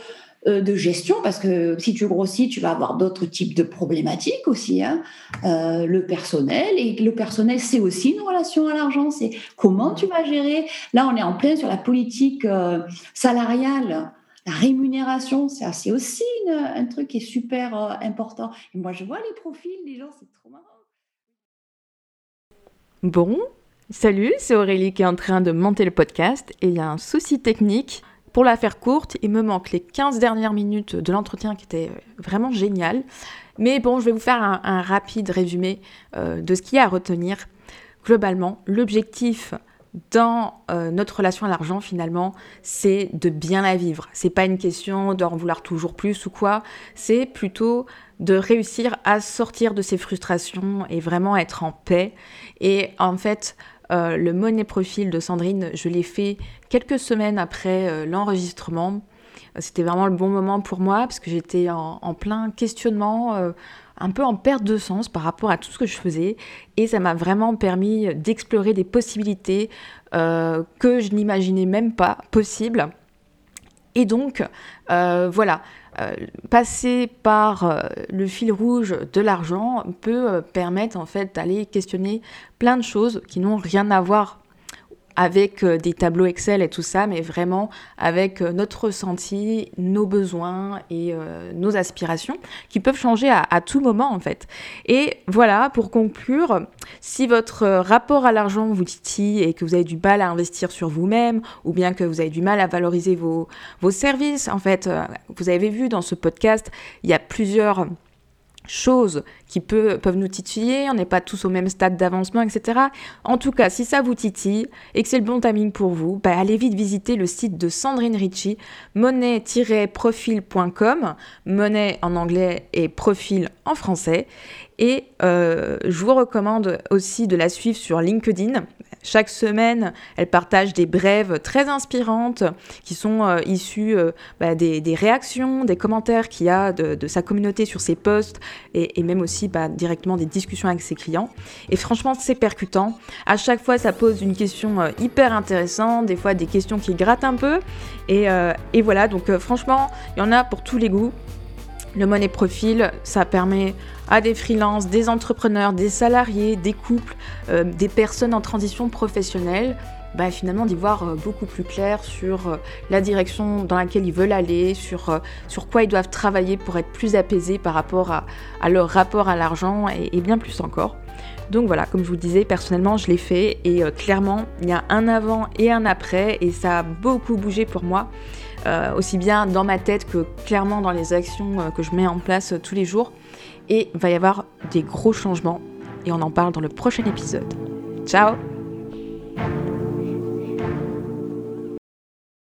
euh, de gestion, parce que si tu grossis, tu vas avoir d'autres types de problématiques aussi. Hein. Euh, le personnel, et le personnel, c'est aussi une relation à l'argent, c'est comment tu vas gérer. Là, on est en plein sur la politique euh, salariale. La rémunération, c'est aussi un truc qui est super important. Et moi, je vois les profils des gens, c'est trop marrant. Bon, salut, c'est Aurélie qui est en train de monter le podcast et il y a un souci technique. Pour la faire courte, il me manque les 15 dernières minutes de l'entretien qui était vraiment génial. Mais bon, je vais vous faire un, rapide résumé euh, de ce qu'il y a à retenir. Globalement, l'objectif dans euh, notre relation à l'argent, finalement, c'est de bien la vivre. C'est pas une question d'en vouloir toujours plus ou quoi. C'est plutôt de réussir à sortir de ses frustrations et vraiment être en paix. Et en fait, euh, le money profil de Sandrine, je l'ai fait quelques semaines après euh, l'enregistrement. C'était vraiment le bon moment pour moi parce que j'étais en, plein questionnement, un peu en perte de sens par rapport à tout ce que je faisais. Et ça m'a vraiment permis d'explorer des possibilités que je n'imaginais même pas possibles. Et donc, voilà, euh, passer par euh, le fil rouge de l'argent peut euh, permettre en fait d'aller questionner plein de choses qui n'ont rien à voir avec euh, des tableaux Excel et tout ça, mais vraiment avec euh, notre ressenti, nos besoins et euh, nos aspirations qui peuvent changer à, tout moment en fait. Et voilà, pour conclure, si votre rapport à l'argent vous titille et que vous avez du mal à investir sur vous-même ou bien que vous avez du mal à valoriser vos, vos services, en fait, vous avez vu dans ce podcast, il y a plusieurs choses qui peuvent nous titiller, on n'est pas tous au même stade d'avancement, etc. En tout cas, si ça vous titille et que c'est le bon timing pour vous, bah, allez vite visiter le site de Sandrine Ricci, monnaie-profil.com, monnaie en anglais et profil en français. Et euh, je vous recommande aussi de la suivre sur LinkedIn. Chaque semaine, elle partage des brèves très inspirantes qui sont euh, issues euh, bah, des, réactions, des commentaires qu'il y a de, sa communauté sur ses posts et, même aussi bah, directement des discussions avec ses clients. Et franchement, c'est percutant. À chaque fois, ça pose une question hyper intéressante, des fois des questions qui grattent un peu. Et voilà, donc franchement, il y en a pour tous les goûts. Le money profil, ça permet à des freelances, des entrepreneurs, des salariés, des couples, euh, des personnes en transition professionnelle bah, finalement d'y voir euh, beaucoup plus clair sur euh, la direction dans laquelle ils veulent aller, sur, sur quoi ils doivent travailler pour être plus apaisés par rapport à, leur rapport à l'argent et, bien plus encore. Donc voilà, comme je vous disais, personnellement, je l'ai fait et clairement, il y a un avant et un après et ça a beaucoup bougé pour moi, euh, aussi bien dans ma tête que clairement dans les actions euh, que je mets en place euh, tous les jours. Et il va y avoir des gros changements et on en parle dans le prochain épisode. Ciao